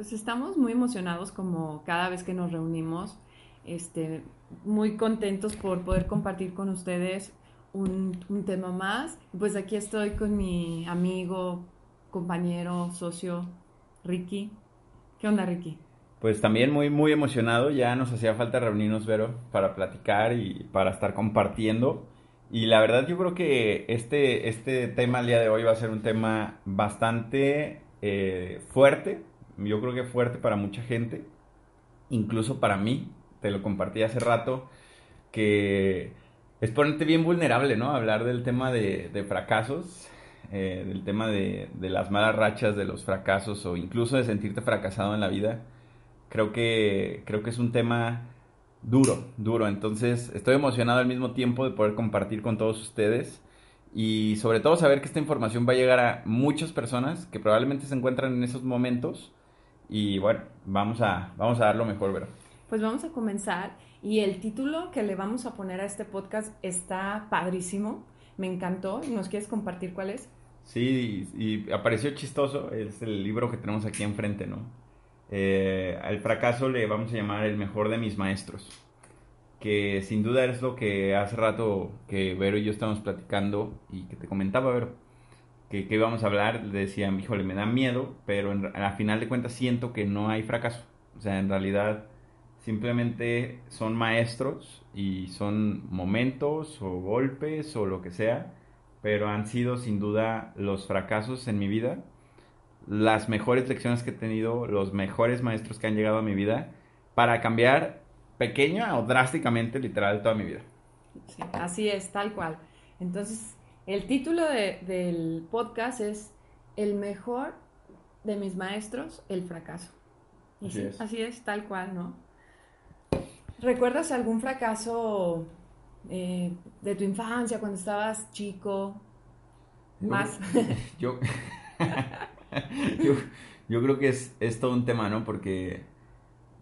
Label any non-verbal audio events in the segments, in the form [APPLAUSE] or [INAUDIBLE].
Pues estamos muy emocionados como cada vez que nos reunimos, este, muy contentos por poder compartir con ustedes un, tema más. Pues aquí estoy con mi amigo, compañero, socio, Ricky. ¿Qué onda, Ricky? Pues también muy, muy emocionado. Ya nos hacía falta reunirnos, Vero, para platicar y para estar compartiendo. Y la verdad yo creo que este, este tema el día de hoy va a ser un tema bastante eh, fuerte. Yo creo que fuerte para mucha gente. Incluso para mí. Te lo compartí hace rato. Que es ponerte bien vulnerable, ¿no? Hablar del tema de, de fracasos. Eh, del tema de, de, las malas rachas, de los fracasos o incluso de sentirte fracasado en la vida. Creo que, creo que es un tema duro, duro. Entonces estoy emocionado al mismo tiempo de poder compartir con todos ustedes y sobre todo saber que esta información va a llegar a muchas personas que probablemente se encuentran en esos momentos y bueno, vamos a, vamos a dar lo mejor, ¿verdad? Pues vamos a comenzar y el título que le vamos a poner a este podcast está padrísimo, me encantó. ¿Nos quieres compartir cuál es? Sí, y, y apareció chistoso, es el libro que tenemos aquí enfrente, ¿no? Eh, al fracaso le vamos a llamar el mejor de mis maestros, que sin duda es lo que hace rato que Vero y yo estamos platicando y que te comentaba, Vero, que, que íbamos a hablar, le decía, híjole, me da miedo, pero en, a final de cuentas siento que no hay fracaso. O sea, en realidad simplemente son maestros y son momentos o golpes o lo que sea, pero han sido sin duda los fracasos en mi vida las mejores lecciones que he tenido, los mejores maestros que han llegado a mi vida para cambiar pequeña o drásticamente, literal, toda mi vida. Sí, así es, tal cual. Entonces, el título de, del podcast es El mejor de mis maestros, el fracaso. así, sí, es. así es, tal cual, ¿no? ¿Recuerdas algún fracaso eh, de tu infancia cuando estabas chico? Más. [LAUGHS] Yo. [LAUGHS] yo, yo, creo que es, es, todo un tema, ¿no? Porque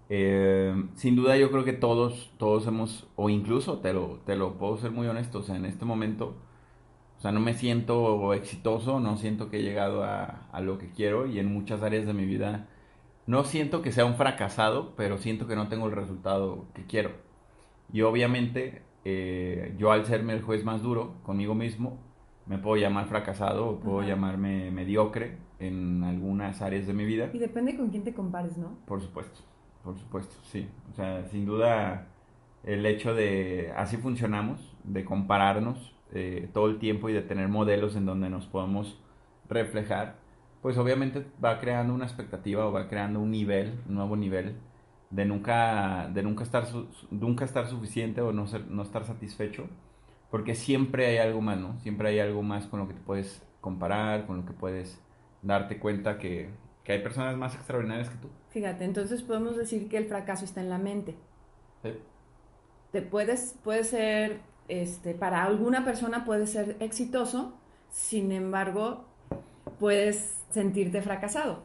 eh, sin duda yo creo que todos, todos hemos, o incluso te lo, te lo puedo ser muy honesto, o sea, en este momento, o sea, no me siento exitoso, no siento que he llegado a, a lo que quiero y en muchas áreas de mi vida no siento que sea un fracasado, pero siento que no tengo el resultado que quiero. Y obviamente eh, yo al serme el juez más duro conmigo mismo, me puedo llamar fracasado o puedo Ajá. llamarme mediocre en algunas áreas de mi vida. Y depende con quién te compares, ¿no? Por supuesto, por supuesto, sí. O sea, sin duda el hecho de así funcionamos, de compararnos eh, todo el tiempo y de tener modelos en donde nos podemos reflejar, pues obviamente va creando una expectativa o va creando un nivel, un nuevo nivel de nunca, de nunca, estar, nunca estar suficiente o no, ser, no estar satisfecho porque siempre hay algo más, ¿no? Siempre hay algo más con lo que te puedes comparar, con lo que puedes darte cuenta que, que hay personas más extraordinarias que tú. Fíjate, entonces podemos decir que el fracaso está en la mente. Sí. Te puedes, puede ser, este, para alguna persona puede ser exitoso, sin embargo, puedes sentirte fracasado.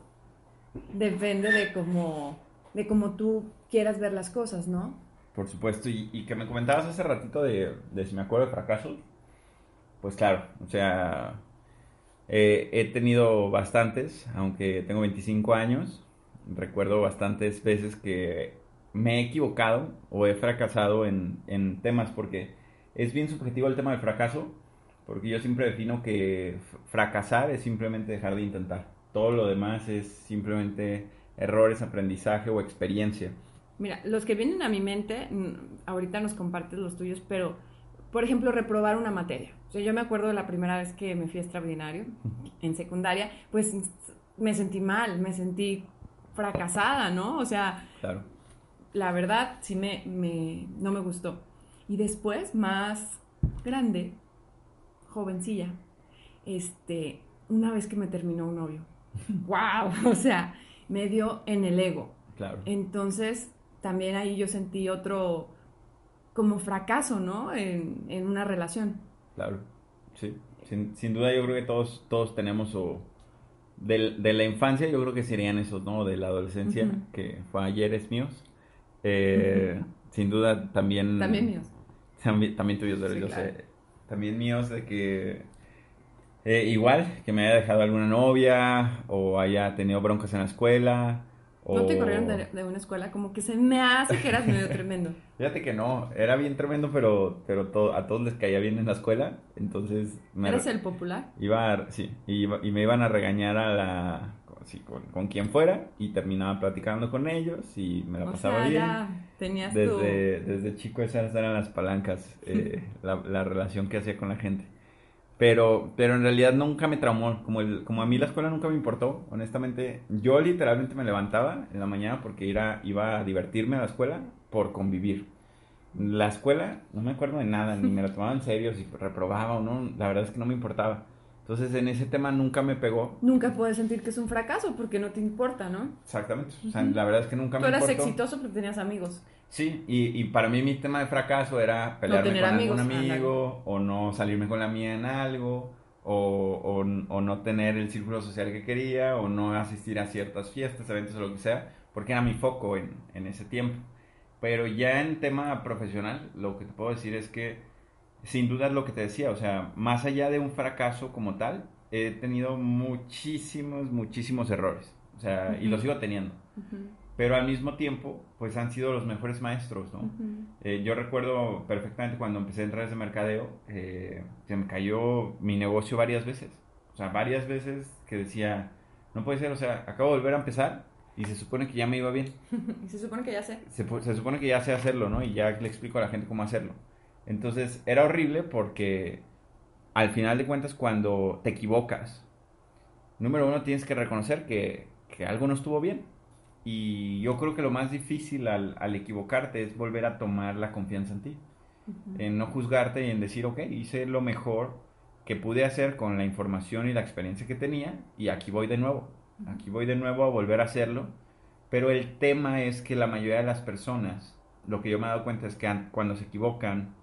Depende de cómo, de cómo tú quieras ver las cosas, ¿no? Por supuesto, y, que me comentabas hace ratito de, de si me acuerdo de fracasos, pues claro, o sea, he tenido bastantes, aunque tengo 25 años, recuerdo bastantes veces que me he equivocado o he fracasado en, en temas, porque es bien subjetivo el tema del fracaso, porque yo siempre defino que fracasar es simplemente dejar de intentar, todo lo demás es simplemente errores, aprendizaje o experiencia. Mira, los que vienen a mi mente, ahorita nos compartes los tuyos, pero, por ejemplo, reprobar una materia. O sea, yo me acuerdo de la primera vez que me fui a extraordinario, en secundaria, pues me sentí mal, me sentí fracasada, ¿no? O sea, claro. la verdad sí me, me, no me gustó. Y después, más grande, jovencilla, este, una vez que me terminó un novio, [LAUGHS] wow, [LAUGHS] o sea, me dio en el ego. Claro. Entonces, también ahí yo sentí otro como fracaso, ¿no? En, en una relación. Claro, sí. Sin, sin, duda yo creo que todos, todos tenemos o de, de, la infancia yo creo que serían esos, ¿no? De la adolescencia, uh -huh. que fue ayeres míos. Eh, uh -huh. Sin duda también... También míos. También, también tuyos, sí, yo claro. sé. También míos de que... Eh, igual, que me haya dejado alguna novia o haya tenido broncas en la escuela ¿No te corrieron de, una escuela? Como que se me hace que eras medio tremendo. [LAUGHS] Fíjate que no, era bien tremendo, pero, pero a todos les caía bien en la escuela, entonces... Me ¿Eres el popular? Iba, sí, y, y me iban a regañar a la... con, quien fuera y terminaba platicando con ellos y me la pasaba bien. tenías desde, desde chico esas eran las palancas, eh, [LAUGHS] la, la relación que hacía con la gente. Pero, pero en realidad nunca me traumó. Como, el, como a mí la escuela nunca me importó, honestamente. Yo literalmente me levantaba en la mañana porque iba, iba a divertirme a la escuela por convivir. La escuela, no me acuerdo de nada, ni me la tomaba en serio, si reprobaba o no. La verdad es que no me importaba. Entonces en ese tema nunca me pegó. Nunca puedes sentir que es un fracaso porque no te importa, ¿no? Exactamente. O sea, la verdad es que nunca me importó. Tú eras exitoso porque tenías amigos. Sí, y, y, para mí mi tema de fracaso era pelearme con algún amigo, o no salirme con la mía en algo, o, o, o, no tener el círculo social que quería, o no asistir a ciertas fiestas, eventos o lo que sea, porque era mi foco en, en ese tiempo. Pero ya en tema profesional, lo que te puedo decir es que, sin duda es lo que te decía, o sea, más allá de un fracaso como tal, he tenido muchísimos, muchísimos errores, o sea, y los sigo teniendo pero al mismo tiempo, pues han sido los mejores maestros, ¿no? Eh, yo recuerdo perfectamente cuando empecé a entrar de mercadeo, eh, se me cayó mi negocio varias veces, o sea, varias veces que decía, no puede ser, o sea, acabo de volver a empezar y se supone que ya me iba bien. [LAUGHS] y se supone que ya sé. Se, se supone que ya sé hacerlo, ¿no? Y ya le explico a la gente cómo hacerlo. Entonces, era horrible porque al final de cuentas, cuando te equivocas, número uno, tienes que reconocer que, que algo no estuvo bien y yo creo que lo más difícil al, al equivocarte es volver a tomar la confianza en ti. En no juzgarte y en decir, ok, hice lo mejor que pude hacer con la información y la experiencia que tenía y aquí voy de nuevo. Aquí voy de nuevo a volver a hacerlo. Pero el tema es que la mayoría de las personas, lo que yo me he dado cuenta es que cuando se equivocan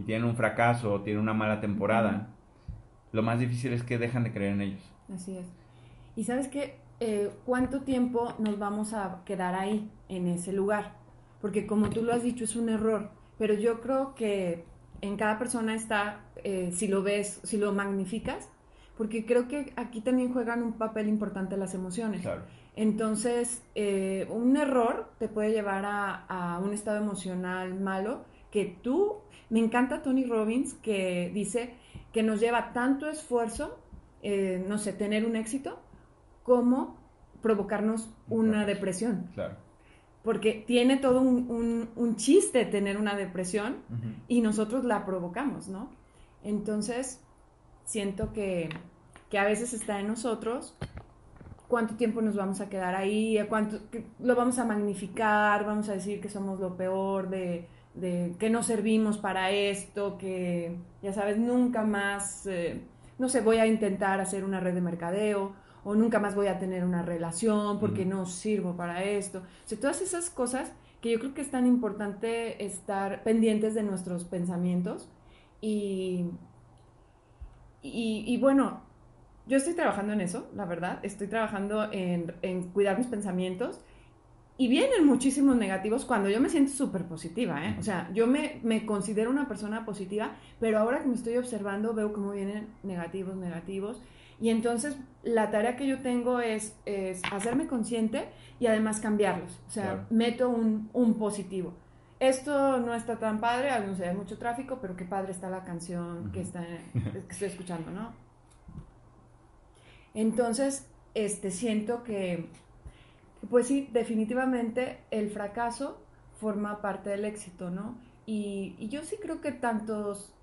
y tienen un fracaso o tienen una mala temporada, lo más difícil es que dejan de creer en ellos. Así es. Y sabes que eh, cuánto tiempo nos vamos a quedar ahí, en ese lugar. Porque como tú lo has dicho, es un error. Pero yo creo que en cada persona está, eh, si lo ves, si lo magnificas, porque creo que aquí también juegan un papel importante las emociones. Entonces, eh, un error te puede llevar a, un estado emocional malo que tú, me encanta Tony Robbins que dice que nos lleva tanto esfuerzo, no sé, tener un éxito, como provocarnos una depresión. Claro. Porque tiene todo un, chiste tener una depresión y nosotros la provocamos, ¿no? Entonces, siento que, a veces está en nosotros cuánto tiempo nos vamos a quedar ahí, cuánto lo vamos a magnificar, vamos a decir que somos lo peor, de, que no servimos para esto, que ya sabes, nunca más, eh, no sé, voy a intentar hacer una red de mercadeo o nunca más voy a tener una relación porque no sirvo para esto. O sea, todas esas cosas que yo creo que es tan importante estar pendientes de nuestros pensamientos y, y, bueno, yo estoy trabajando en eso, la verdad, estoy trabajando en, en cuidar mis pensamientos y vienen muchísimos negativos cuando yo me siento súper positiva, ¿eh? O sea, yo me, me, considero una persona positiva, pero ahora que me estoy observando veo cómo vienen negativos, negativos. Y entonces la tarea que yo tengo es, hacerme consciente y además cambiarlos. O sea, meto un, un, positivo. Esto no está tan padre, no sé, hay mucho tráfico, pero qué padre está la canción que, está, que estoy escuchando, ¿no? Entonces, este, siento que, pues sí, definitivamente el fracaso forma parte del éxito, ¿no? Y, y yo sí creo que tantos,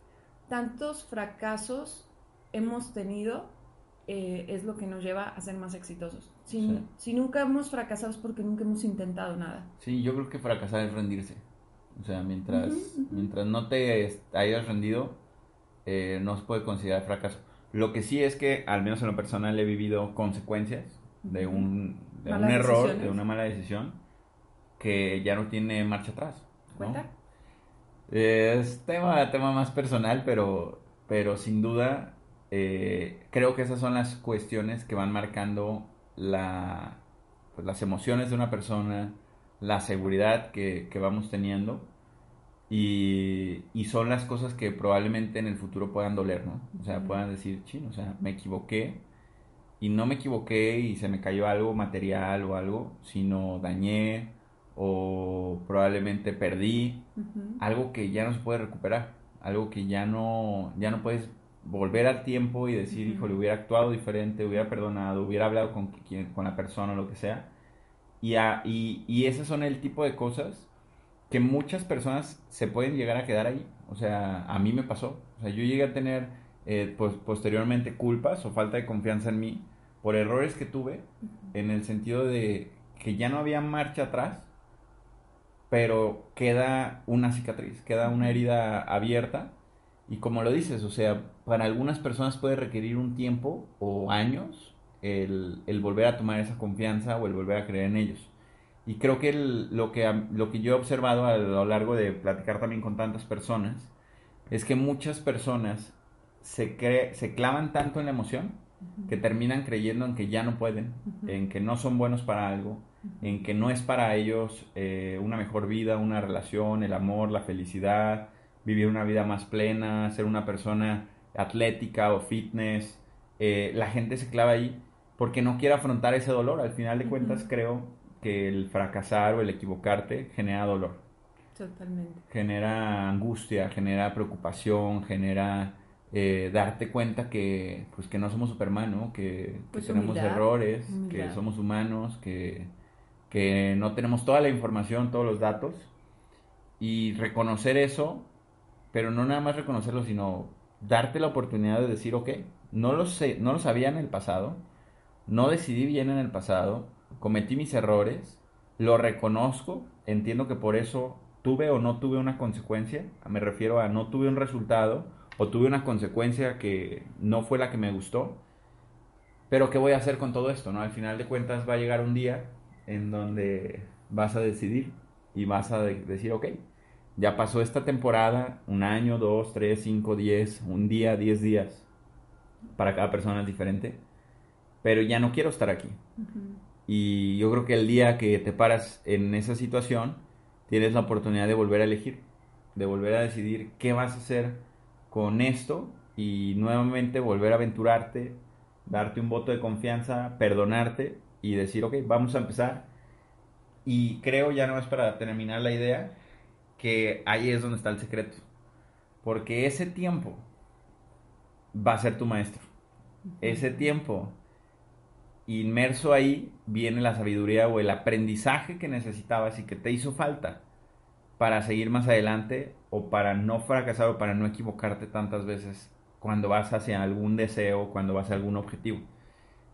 tantos fracasos hemos tenido eh, es lo que nos lleva a ser más exitosos. Si, si nunca hemos fracasado es porque nunca hemos intentado nada. Sí, yo creo que fracasar es rendirse. O sea, mientras, mientras no te hayas rendido, eh, no se puede considerar fracaso. Lo que sí es que, al menos en lo personal, he vivido consecuencias de un, de un error, de una mala decisión, que ya no tiene marcha atrás. ¿Cuenta? Es tema, tema más personal, pero, pero sin duda eh, creo que esas son las cuestiones que van marcando la, pues, las emociones de una persona, la seguridad que, vamos teniendo y, son las cosas que probablemente en el futuro puedan doler, ¿no? O sea, puedan decir, chino, o sea, me equivoqué y no me equivoqué y se me cayó algo material o algo, sino dañé o probablemente perdí algo que ya no se puede recuperar, algo que ya no, ya no puedes volver al tiempo y decir, hijo, le hubiera actuado diferente, hubiera perdonado, hubiera hablado con, con la persona o lo que sea. Y, a, y, y esos son el tipo de cosas que muchas personas se pueden llegar a quedar ahí. O sea, a mí me pasó. O sea, yo llegué a tener eh, pues, posteriormente culpas o falta de confianza en mí por errores que tuve, en el sentido de que ya no había marcha atrás, pero queda una cicatriz, queda una herida abierta. Y como lo dices, o sea, para algunas personas puede requerir un tiempo o años el, el volver a tomar esa confianza o el volver a creer en ellos. Y creo que, lo, que lo que yo he observado a lo largo de platicar también con tantas personas es que muchas personas se, cree, se clavan tanto en la emoción que terminan creyendo en que ya no pueden, en que no son buenos para algo, en que no es para ellos eh, una mejor vida, una relación, el amor, la felicidad, vivir una vida más plena, ser una persona atlética o fitness. Eh, la gente se clava ahí porque no quiere afrontar ese dolor. Al final de cuentas, creo que el fracasar o el equivocarte genera dolor. Totalmente. Genera angustia, genera preocupación, genera eh, darte cuenta que, pues, que no somos Superman, ¿no? Que, pues tenemos errores, que somos humanos, que, que no tenemos toda la información, todos los datos. Y reconocer eso, pero no nada más reconocerlo, sino darte la oportunidad de decir, ok, no lo, sé, no lo sabía en el pasado, no decidí bien en el pasado, cometí mis errores, lo reconozco, entiendo que por eso tuve o no tuve una consecuencia, me refiero a no tuve un resultado o tuve una consecuencia que no fue la que me gustó, pero ¿qué voy a hacer con todo esto? ¿no? Al final de cuentas va a llegar un día en donde vas a decidir y vas a decir, ok, ya pasó esta temporada, un año, dos, tres, cinco, diez, un día, diez días, para cada persona es diferente, pero ya no quiero estar aquí. Y yo creo que el día que te paras en esa situación, tienes la oportunidad de volver a elegir, de volver a decidir qué vas a hacer con esto y nuevamente volver a aventurarte, darte un voto de confianza, perdonarte y decir, ok, vamos a empezar. Y creo, ya no es para terminar la idea, que ahí es donde está el secreto. Porque ese tiempo va a ser tu maestro. Ese tiempo inmerso ahí viene la sabiduría o el aprendizaje que necesitabas y que te hizo falta para seguir más adelante o para no fracasar o para no equivocarte tantas veces cuando vas hacia algún deseo, cuando vas a algún objetivo.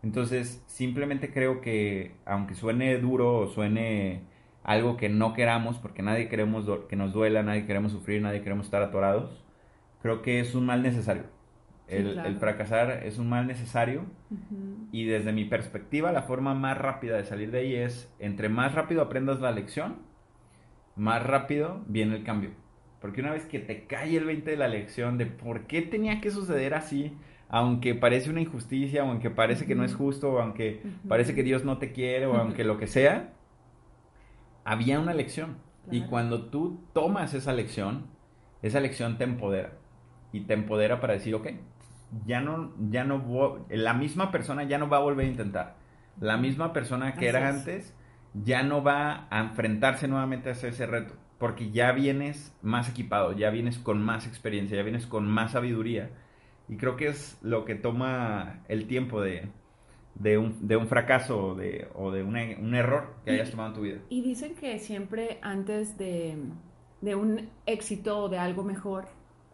Entonces, simplemente creo que aunque suene duro o suene algo que no queramos, porque nadie queremos que nos duela, nadie queremos sufrir, nadie queremos estar atorados, creo que es un mal necesario. El, fracasar es un mal necesario y desde mi perspectiva la forma más rápida de salir de ahí es entre más rápido aprendas la lección, más rápido viene el cambio. Porque una vez que te cae el 20 de la lección de por qué tenía que suceder así, aunque parece una injusticia, o aunque parece que no es justo, o aunque parece que Dios no te quiere, o aunque lo que sea, había una lección. Y cuando tú tomas esa lección, esa lección te empodera. Y te empodera para decir, ok, ya no, ya no, la misma persona ya no va a volver a intentar. La misma persona que era antes ya no va a enfrentarse nuevamente a ese reto, porque ya vienes más equipado, ya vienes con más experiencia, ya vienes con más sabiduría. Y creo que es lo que toma el tiempo de, de, un, de un, fracaso o de, o de un error que hayas tomado en tu vida. Y dicen que siempre antes de, de un éxito o de algo mejor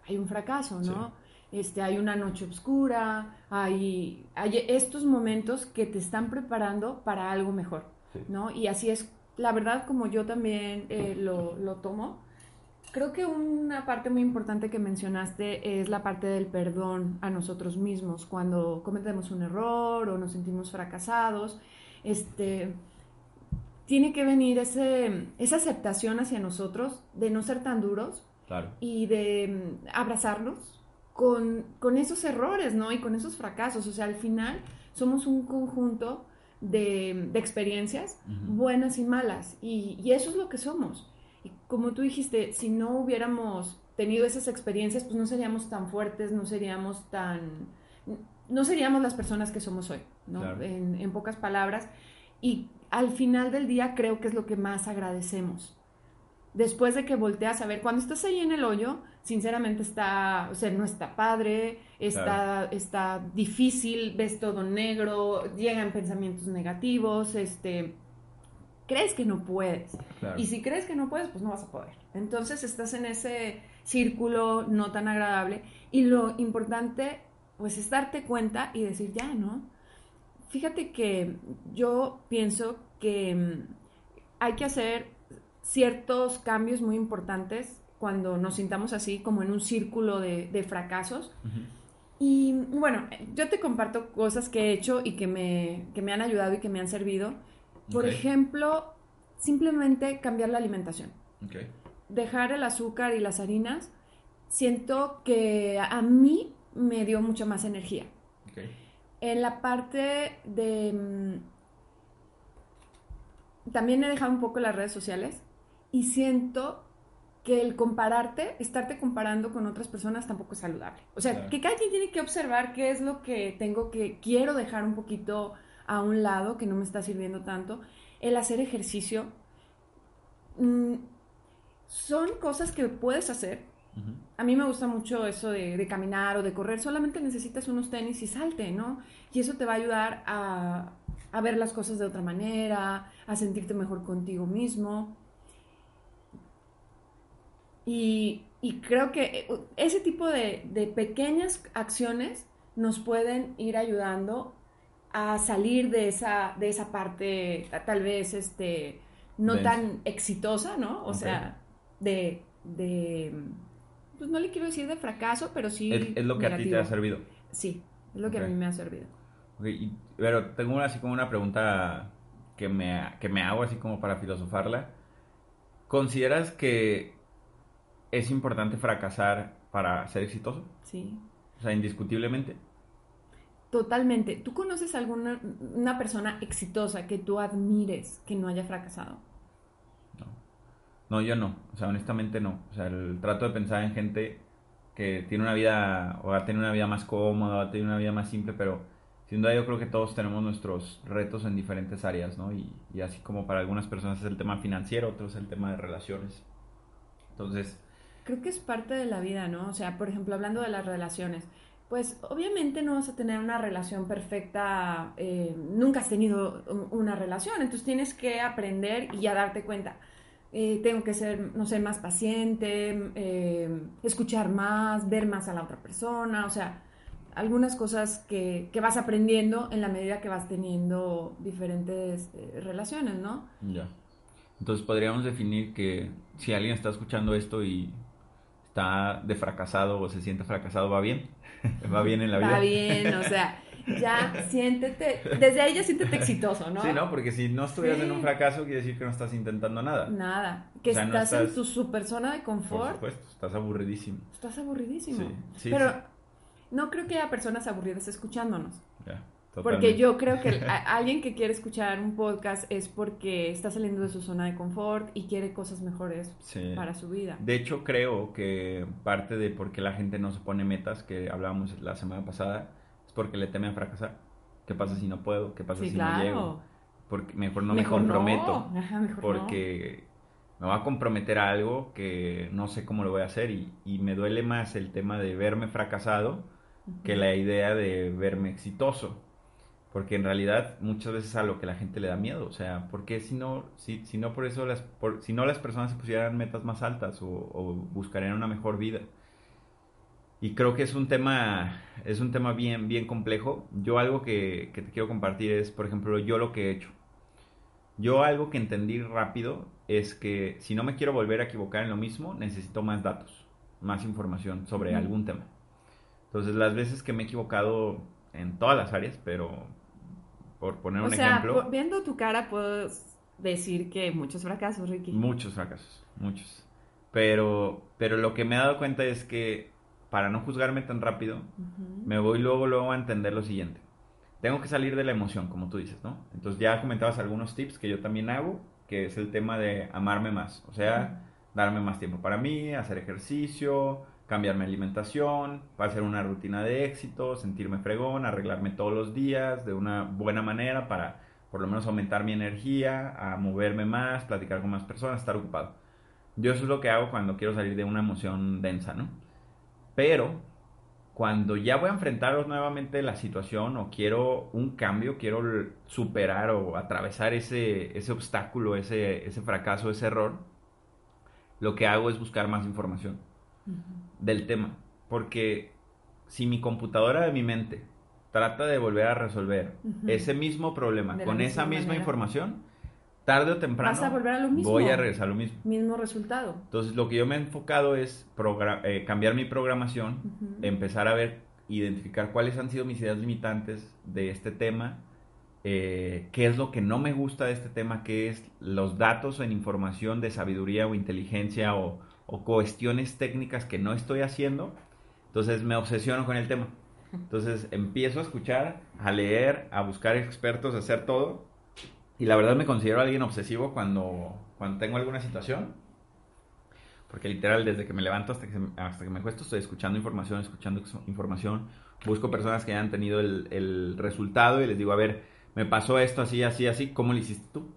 hay un fracaso, ¿no? este, hay una noche oscura, hay, hay estos momentos que te están preparando para algo mejor, ¿no? Y así es, la verdad, como yo también eh, lo, lo tomo. Creo que una parte muy importante que mencionaste es la parte del perdón a nosotros mismos cuando cometemos un error o nos sentimos fracasados. Este, tiene que venir ese, esa aceptación hacia nosotros de no ser tan duros y de mm, abrazarnos con, esos errores, ¿no? Y con esos fracasos. O sea, al final somos un conjunto de, experiencias buenas y malas. Y, eso es lo que somos. Y como tú dijiste, si no hubiéramos tenido esas experiencias, pues no seríamos tan fuertes, no seríamos tan... no seríamos las personas que somos hoy, ¿no? En, en pocas palabras. Y al final del día creo que es lo que más agradecemos. Después de que volteas a ver, cuando estás ahí en el hoyo, sinceramente está, o sea, no está padre, está, está difícil, ves todo negro, llegan pensamientos negativos, este, crees que no puedes. Y si crees que no puedes, pues no vas a poder. Entonces estás en ese círculo no tan agradable y lo importante, pues es darte cuenta y decir, ya, ¿no? Fíjate que yo pienso que mm, hay que hacer ciertos cambios muy importantes cuando nos sintamos así como en un círculo de, fracasos. Y bueno, yo te comparto cosas que he hecho y que me, me han ayudado y que me han servido. Por ejemplo, simplemente cambiar la alimentación. Dejar el azúcar y las harinas. Siento que a mí me dio mucha más energía. En la parte de... Mm, también he dejado un poco las redes sociales y siento que el compararte, estarte comparando con otras personas tampoco es saludable. O sea, que cada quien tiene que observar qué es lo que tengo que, quiero dejar un poquito a un lado, que no me está sirviendo tanto. El hacer ejercicio. Mm, son cosas que puedes hacer. A mí me gusta mucho eso de, de, caminar o de correr. Solamente necesitas unos tenis y salte, ¿no? Y eso te va a ayudar a, a ver las cosas de otra manera, a sentirte mejor contigo mismo. Y, creo que eh, ese tipo de, pequeñas acciones nos pueden ir ayudando a salir de esa, de esa parte tal vez este, no tan exitosa, ¿no? O sea, de, pues no le quiero decir de fracaso, pero sí... Es, lo que a ti te ha servido. Sí, es lo que a mí me ha servido. pero tengo así como una pregunta que me, que me hago así como para filosofarla. ¿Consideras que ¿Es importante fracasar para ser exitoso? Sí. O sea, indiscutiblemente. Totalmente. ¿Tú conoces alguna una persona exitosa que tú admires que no haya fracasado? No. No, yo no. O sea, honestamente no. O sea, el trato de pensar en gente que tiene una vida, o ha tenido una vida más cómoda, o ha tenido una vida más simple, pero sin duda yo creo que todos tenemos nuestros retos en diferentes áreas, ¿no? Y, y así como para algunas personas es el tema financiero, otros es el tema de relaciones. Entonces, creo que es parte de la vida, ¿no? O sea, por ejemplo, hablando de las relaciones, pues obviamente no vas a tener una relación perfecta, eh, nunca has tenido una relación, entonces tienes que aprender y ya darte cuenta. Eh, tengo que ser, no sé, más paciente, eh, escuchar más, ver más a la otra persona, o sea, algunas cosas que, que vas aprendiendo en la medida que vas teniendo diferentes relaciones, ¿no? Ya. Entonces podríamos definir que si alguien está escuchando esto y está de fracasado o se siente fracasado, va bien, [LAUGHS] va bien en la vida. Va bien, o sea, ya siéntete, desde ahí ya siéntete exitoso, ¿no? Sí, ¿no? Porque si no estuvieras en un fracaso, quiere decir que no estás intentando nada. Nada, que estás, en tu super zona de confort. Por supuesto, estás aburridísimo. Estás aburridísimo. Sí, sí Pero no creo que haya personas aburridas escuchándonos. Ya. Porque yo creo que [LAUGHS] alguien que quiere escuchar un podcast es porque está saliendo de su zona de confort y quiere cosas mejores para su vida. De hecho, creo que parte de por qué la gente no se pone metas, que hablábamos la semana pasada, es porque le teme a fracasar. ¿Qué pasa si no puedo? ¿Qué pasa si no llego? Porque mejor no me comprometo. porque me va a comprometer a algo que no sé cómo lo voy a hacer y, y me duele más el tema de verme fracasado que la idea de verme exitoso. Porque en realidad muchas veces es a lo que la gente le da miedo. O sea, ¿por qué si no, si, si no por eso las, si no las personas se pusieran metas más altas o, buscarían una mejor vida? Y creo que es un tema, es un tema bien, bien complejo. Yo algo que, que te quiero compartir es, por ejemplo, yo lo que he hecho. Yo algo que entendí rápido es que si no me quiero volver a equivocar en lo mismo, necesito más datos, más información sobre algún tema. Entonces, las veces que me he equivocado en todas las áreas, pero por poner un ejemplo. viendo tu cara puedo decir que muchos fracasos, Ricky. Muchos fracasos, muchos. Pero, pero lo que me he dado cuenta es que para no juzgarme tan rápido, me voy luego, luego a entender lo siguiente. Tengo que salir de la emoción, como tú dices, ¿no? Entonces ya comentabas algunos tips que yo también hago, que es el tema de amarme más. O sea, darme más tiempo para mí, hacer ejercicio, cambiar mi alimentación, hacer una rutina de éxito, sentirme fregón, arreglarme todos los días de una buena manera para por lo menos aumentar mi energía, a moverme más, platicar con más personas, estar ocupado. Yo eso es lo que hago cuando quiero salir de una emoción densa, ¿no? Pero cuando ya voy a enfrentar nuevamente la situación o quiero un cambio, quiero superar o atravesar ese, ese obstáculo, ese, ese fracaso, ese error, lo que hago es buscar más información del tema. Porque si mi computadora de mi mente trata de volver a resolver ese mismo problema con esa misma información, tarde o temprano Vas a volver a lo mismo. voy a regresar a lo mismo. Mismo resultado. Entonces lo que yo me he enfocado es eh, cambiar mi programación, empezar a ver, identificar cuáles han sido mis ideas limitantes de este tema, eh, qué es lo que no me gusta de este tema, qué es los datos en información de sabiduría o inteligencia o, o cuestiones técnicas que no estoy haciendo. Entonces me obsesiono con el tema. Entonces empiezo a escuchar, a leer, a buscar expertos, a hacer todo. Y la verdad me considero alguien obsesivo cuando, cuando tengo alguna situación. Porque literal, desde que me levanto hasta que, hasta que me acuesto, estoy escuchando información, escuchando información. Busco personas que hayan tenido el, el resultado y les digo, a ver, me pasó esto así, así, así, ¿cómo lo hiciste tú?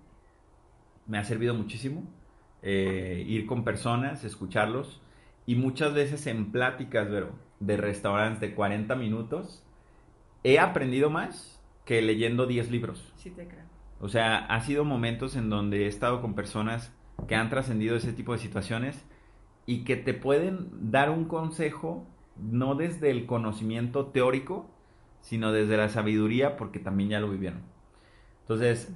Me ha servido muchísimo eh, ir con personas, escucharlos y muchas veces en pláticas, de restaurantes de 40 minutos, he aprendido más que leyendo 10 libros. Sí, te creo. O sea, ha sido momentos en donde he estado con personas que han trascendido ese tipo de situaciones y que te pueden dar un consejo no desde el conocimiento teórico, sino desde la sabiduría porque también ya lo vivieron. Entonces,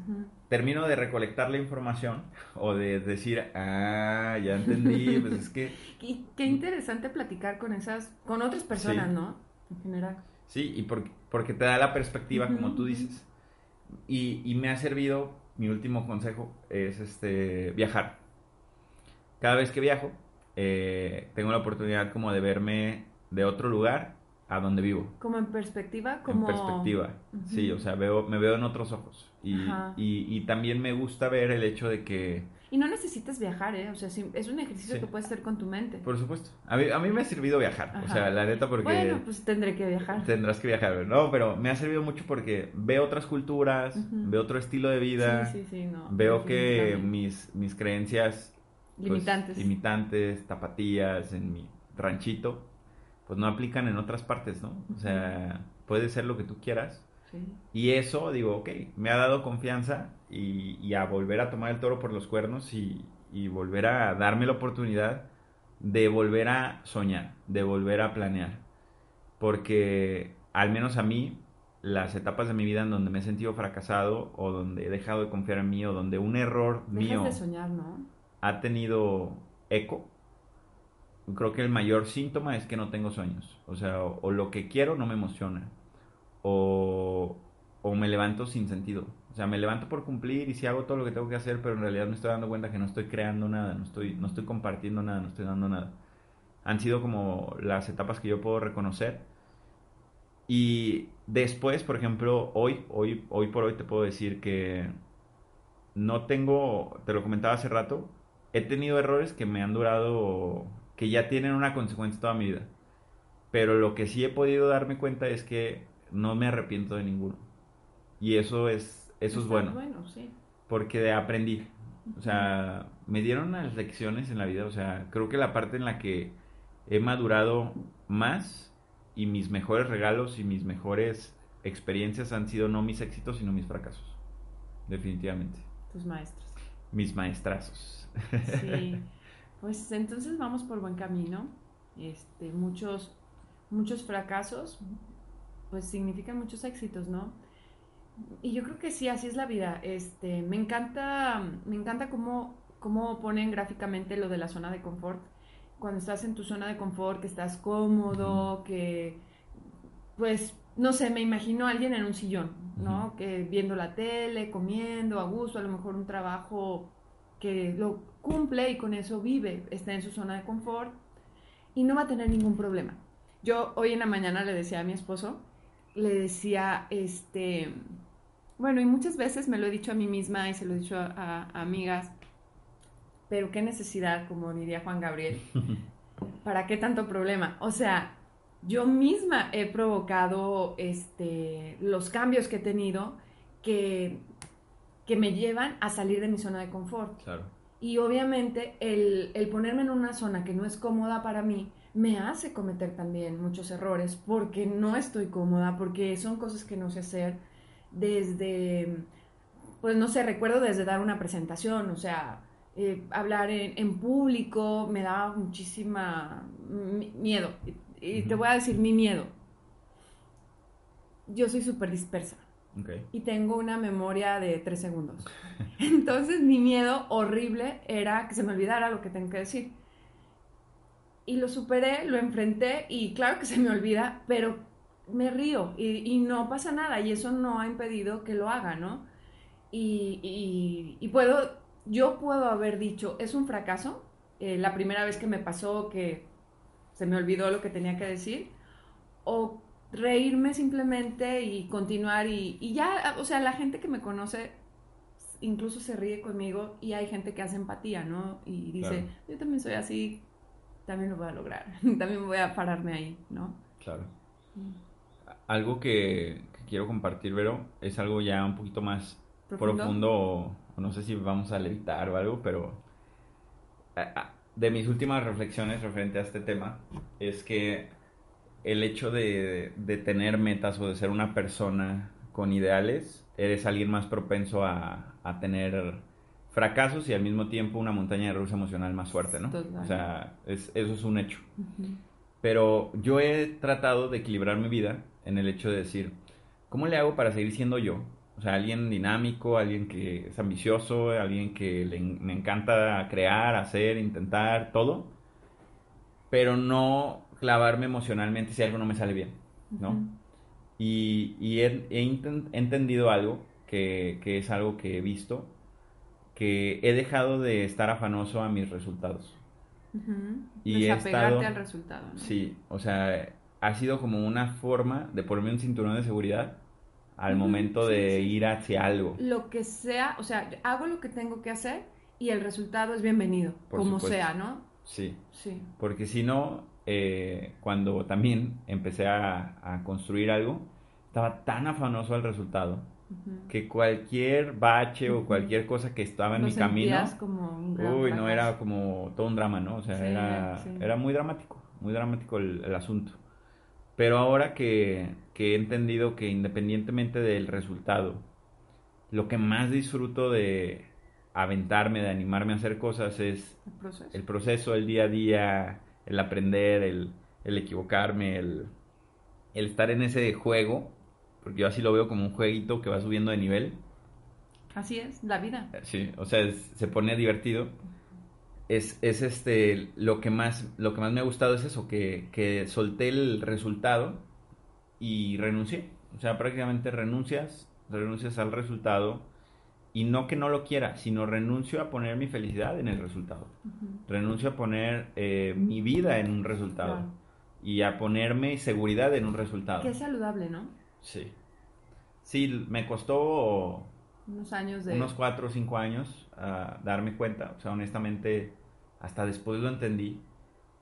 termino de recolectar la información [LAUGHS] o de decir, ah, ya entendí, pues es que... [LAUGHS] Y qué interesante platicar con esas, con otras personas, ¿no? En general. Sí, y porque, porque te da la perspectiva, como tú dices. Y, y, me ha servido, mi último consejo es este, viajar. Cada vez que viajo, eh, tengo la oportunidad como de verme de otro lugar a donde vivo. Como en perspectiva, como... En perspectiva, sí, o sea, veo, me veo en otros ojos. Y, y, también me gusta ver el hecho de que... Y no necesitas viajar, ¿eh? O sea, es un ejercicio que puedes hacer con tu mente. Por supuesto. A mí, a mí me ha servido viajar, o sea, la neta porque... Bueno, pues tendré que viajar. Tendrás que viajar, no, pero me ha servido mucho porque veo otras culturas, veo otro estilo de vida. Sí, sí, sí, no. Veo que mis, mis creencias... Pues, limitantes. limitantes, tapatías en mi ranchito pues no aplican en otras partes, ¿no? O sea, puede ser lo que tú quieras. Sí. Y eso, digo, ok, me ha dado confianza y, a volver a tomar el toro por los cuernos y, y, volver a darme la oportunidad de volver a soñar, de volver a planear. Porque al menos a mí, las etapas de mi vida en donde me he sentido fracasado o donde he dejado de confiar en mí o donde un error mío de soñar, ¿no? ha tenido eco, creo que el mayor síntoma es que no tengo sueños. O sea, o, lo que quiero no me emociona. O, o, me levanto sin sentido. O sea, me levanto por cumplir y si hago todo lo que tengo que hacer, pero en realidad me estoy dando cuenta que no estoy creando nada, no estoy, no estoy compartiendo nada, no estoy dando nada. Han sido como las etapas que yo puedo reconocer. Y después, por ejemplo, hoy, hoy, hoy por hoy te puedo decir que no tengo, te lo comentaba hace rato, he tenido errores que me han durado que ya tienen una consecuencia toda mi vida. Pero lo que sí he podido darme cuenta es que no me arrepiento de ninguno. Y eso es, eso es bueno. bueno sí. Porque aprendí. O sea, me dieron las lecciones en la vida. O sea, creo que la parte en la que he madurado más y mis mejores regalos y mis mejores experiencias han sido no mis éxitos, sino mis fracasos. Definitivamente. Tus maestros. Mis maestrazos. Sí. [LAUGHS] Pues entonces vamos por buen camino. Este, muchos, muchos fracasos, pues significan muchos éxitos, ¿no? Y yo creo que sí, así es la vida. Este, me encanta, me encanta cómo, cómo ponen gráficamente lo de la zona de confort. Cuando estás en tu zona de confort, que estás cómodo, que, pues, no sé, me imagino a alguien en un sillón, ¿no? Que viendo la tele, comiendo a gusto, a lo mejor un trabajo que lo cumple y con eso vive, está en su zona de confort y no va a tener ningún problema. Yo hoy en la mañana le decía a mi esposo, le decía, este, bueno, y muchas veces me lo he dicho a mí misma y se lo he dicho a, amigas, pero qué necesidad, como diría Juan Gabriel, [LAUGHS] ¿para qué tanto problema? O sea, yo misma he provocado este, los cambios que he tenido que, que me llevan a salir de mi zona de confort. Claro. Y obviamente el, el ponerme en una zona que no es cómoda para mí me hace cometer también muchos errores porque no estoy cómoda, porque son cosas que no sé hacer desde, pues no sé, recuerdo desde dar una presentación, o sea, eh, hablar en, público me daba muchísima miedo. Y, te voy a decir mi miedo. Yo soy súper dispersa. Y tengo una memoria de tres segundos. [LAUGHS] Entonces mi miedo horrible era que se me olvidara lo que tengo que decir. Y lo superé, lo enfrenté y claro que se me olvida, pero me río y, no pasa nada y eso no ha impedido que lo haga, ¿no? y puedo yo puedo haber dicho, es un fracaso, eh, la primera vez que me pasó que se me olvidó lo que tenía que decir, o reírme simplemente y continuar y, ya, o sea, la gente que me conoce incluso se ríe conmigo y hay gente que hace empatía, ¿no? Y dice, yo también soy así, también lo voy a lograr, [LAUGHS] también voy a pararme ahí, ¿no? Claro. Mm. Algo que, quiero compartir, Vero, es algo ya un poquito más profundo no sé si vamos a levitar o algo, pero de mis últimas reflexiones referente a este tema es que el hecho de, tener metas o de ser una persona con ideales, eres alguien más propenso a, tener fracasos y al mismo tiempo una montaña de rusa emocional más fuerte, ¿no? O sea, eso es un hecho. Pero yo he tratado de equilibrar mi vida en el hecho de decir, ¿cómo le hago para seguir siendo yo? O sea, alguien dinámico, alguien que es ambicioso, alguien que le, me encanta crear, hacer, intentar, todo. Pero no clavarme emocionalmente si algo no me sale bien, ¿no? Y, he, entendido algo que, es algo que he visto, que he dejado de estar afanoso a mis resultados. Y Desapegarte al resultado. ¿no? Sí, o sea, ha sido como una forma de ponerme un cinturón de seguridad al momento de ir hacia algo. Lo que sea, o sea, hago lo que tengo que hacer y el resultado es bienvenido, como sea, ¿no? Sí. Sí. Porque si no, eh, cuando también empecé a, construir algo, estaba tan afanoso al resultado que cualquier bache o cualquier cosa que estaba en mi camino, como uy, no era como todo un drama, ¿no? O sea, era, era muy dramático, muy dramático el asunto. Pero ahora que, he entendido que independientemente del resultado, lo que más disfruto de aventarme, de animarme a hacer cosas es el proceso, el, día a día, el aprender, el, equivocarme, el, estar en ese juego, porque yo así lo veo como un jueguito que va subiendo de nivel. Así es, la vida. Sí, o sea, se pone divertido es, es, este lo que más lo que más me ha gustado es eso que, que solté el resultado y renuncié o sea prácticamente renuncias renuncias al resultado y no que no lo quiera sino renuncio a poner mi felicidad en el resultado renuncio a poner eh, mi vida en un resultado y a ponerme seguridad en un resultado que es saludable no sí sí me costó unos años de... Unos cuatro o cinco años a darme cuenta. O sea, honestamente, hasta después lo entendí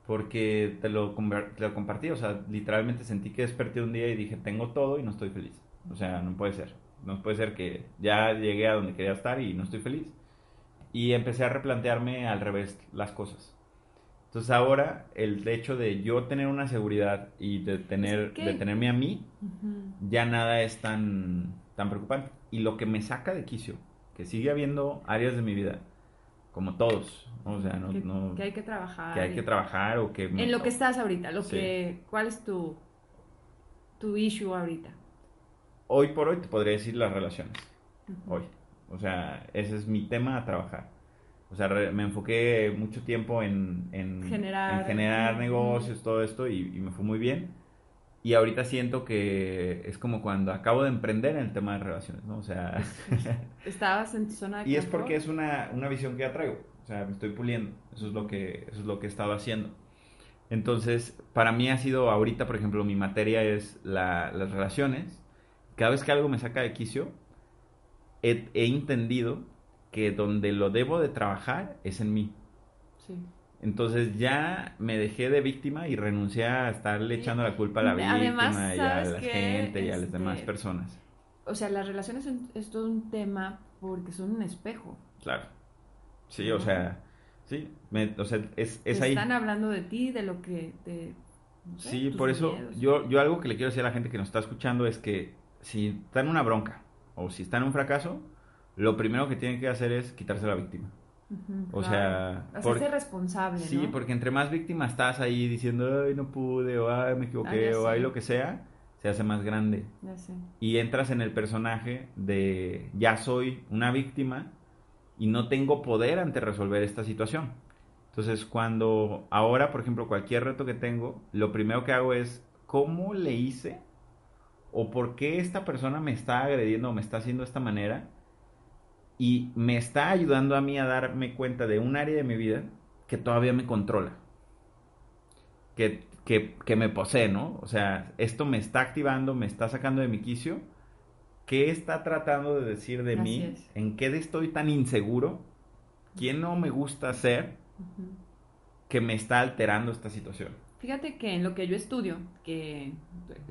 porque te lo, te lo compartí. O sea, literalmente sentí que desperté un día y dije, tengo todo y no estoy feliz. O sea, no puede ser. No puede ser que ya llegué a donde quería estar y no estoy feliz. Y empecé a replantearme al revés las cosas. Entonces ahora el hecho de yo tener una seguridad y de tener de tenerme a mí, ya nada es tan tan preocupante. Y lo que me saca de quicio, que sigue habiendo áreas de mi vida, como todos, o sea, no que, hay que trabajar. Que hay que trabajar o que... en lo que estás ahorita, lo que... ¿Cuál es tu, tu issue ahorita? Hoy por hoy te podría decir las relaciones. Hoy. O sea, ese es mi tema a trabajar. O sea, me enfoqué mucho tiempo en, en generar, en generar negocios, todo esto, y, y me fue muy bien y ahorita siento que es como cuando acabo de emprender en el tema de relaciones, ¿no? O sea... [LAUGHS] Estabas en tu zona de Y es porque es una, una, visión que ya traigo. O sea, me estoy puliendo. Eso es lo que, eso es lo que he estado haciendo. Entonces, para mí ha sido ahorita, por ejemplo, mi materia es las relaciones. Cada vez que algo me saca de quicio, he, he entendido que donde lo debo de trabajar es en mí. Sí. Entonces ya me dejé de víctima y renuncié a estarle echando la culpa a la víctima y a la gente y a las demás este, personas. O sea, las relaciones es todo un tema porque son un espejo. Claro. Sí, o sea, sí, o sea, es, es ahí. Están hablando de ti, de lo que te... sí, por eso yo, yo algo que le quiero decir a la gente que nos está escuchando es que si está en una bronca o si está en un fracaso, lo primero que tienen que hacer es quitarse la víctima. o sea, hacerse responsable. Sí, porque entre más víctima estás ahí diciendo, ay, no pude, o ay, me equivoqué, o ay, lo que sea, se hace más grande. Ya sé. Y entras en el personaje de ya soy una víctima y no tengo poder ante resolver esta situación. Entonces, cuando ahora, por ejemplo, cualquier reto que tengo, lo primero que hago es, ¿cómo le hice? ¿O por qué esta persona me está agrediendo o me está haciendo de esta manera? Y me está ayudando a mí a darme cuenta de un área de mi vida que todavía me controla. Que, que me posee, ¿no? O sea, esto me está activando, me está sacando de mi quicio ¿Qué está tratando de decir de mí? ¿En qué estoy tan inseguro? ¿Quién no me gusta ser que me está alterando esta situación? Fíjate que en lo que yo estudio, que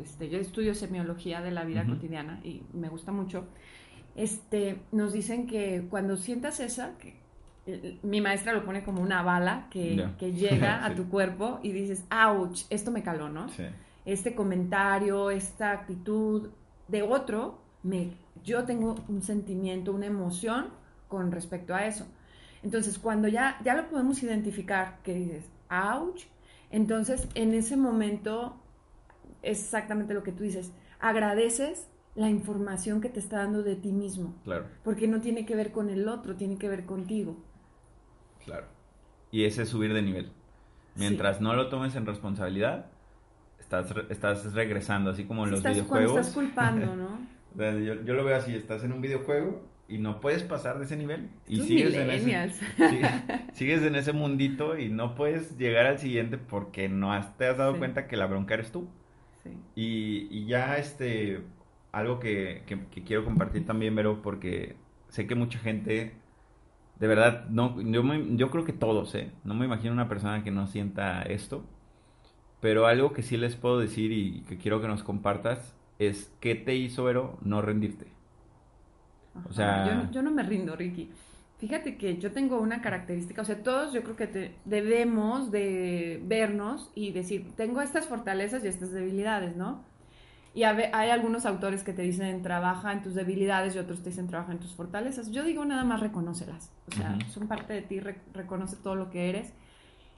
este, yo estudio semiología de la vida cotidiana y me gusta mucho, este, nos dicen que cuando sientas esa, que, mi maestra lo pone como una bala que, llega [LAUGHS] a tu cuerpo y dices, ouch, esto me caló, ¿no? Este comentario, esta actitud de otro yo tengo un sentimiento, una emoción con respecto a eso. Entonces, cuando ya, ya lo podemos identificar, que dices, ouch, entonces en ese momento es exactamente lo que tú dices, agradeces la información que te está dando de ti mismo. Claro. Porque no tiene que ver con el otro, tiene que ver contigo. Claro. Y ese es subir de nivel. Mientras no lo tomes en responsabilidad, estás, estás regresando, así como en los videojuegos. Cuando estás culpando, ¿no? [LAUGHS] Yo, yo, lo veo así, estás en un videojuego y no puedes pasar de ese nivel. Y sigues en, ese, [LAUGHS] sigues, en ese mundito y no puedes llegar al siguiente porque no te has dado cuenta que la bronca eres tú. Y, y, ya este, algo que, que, quiero compartir también, Vero, porque sé que mucha gente, de verdad, no, yo, yo creo que todos, ¿eh? No me imagino una persona que no sienta esto. Pero algo que sí les puedo decir y que quiero que nos compartas es qué te hizo, Vero, no rendirte. O sea... Yo, no me rindo, Ricky. Fíjate que yo tengo una característica, o sea, todos yo creo que debemos de vernos y decir, tengo estas fortalezas y estas debilidades, ¿no? Y hay algunos autores que te dicen, trabaja en tus debilidades y otros te dicen, trabaja en tus fortalezas. Yo digo, nada más reconócelas. O sea, son parte de ti, reconoce todo lo que eres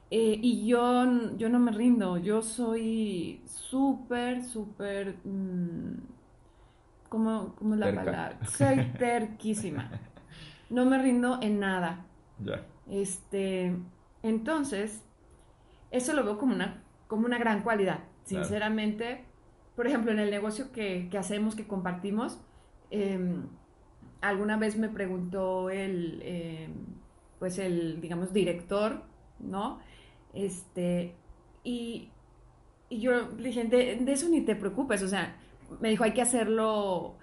eh, y yo, yo no me rindo, yo soy súper, súper... Mm, ¿cómo, ¿Cómo es la palabra? Soy [LAUGHS] terquísima. No me rindo en nada. Ya. Este, entonces, eso lo veo como una, como una gran cualidad. Sinceramente, por ejemplo, en el negocio que, que hacemos, que compartimos, em, alguna vez me preguntó el, em, pues el, digamos, director, ¿no? Este, y, yo le dije, de, eso ni te preocupes, o sea, me dijo, hay que hacerlo,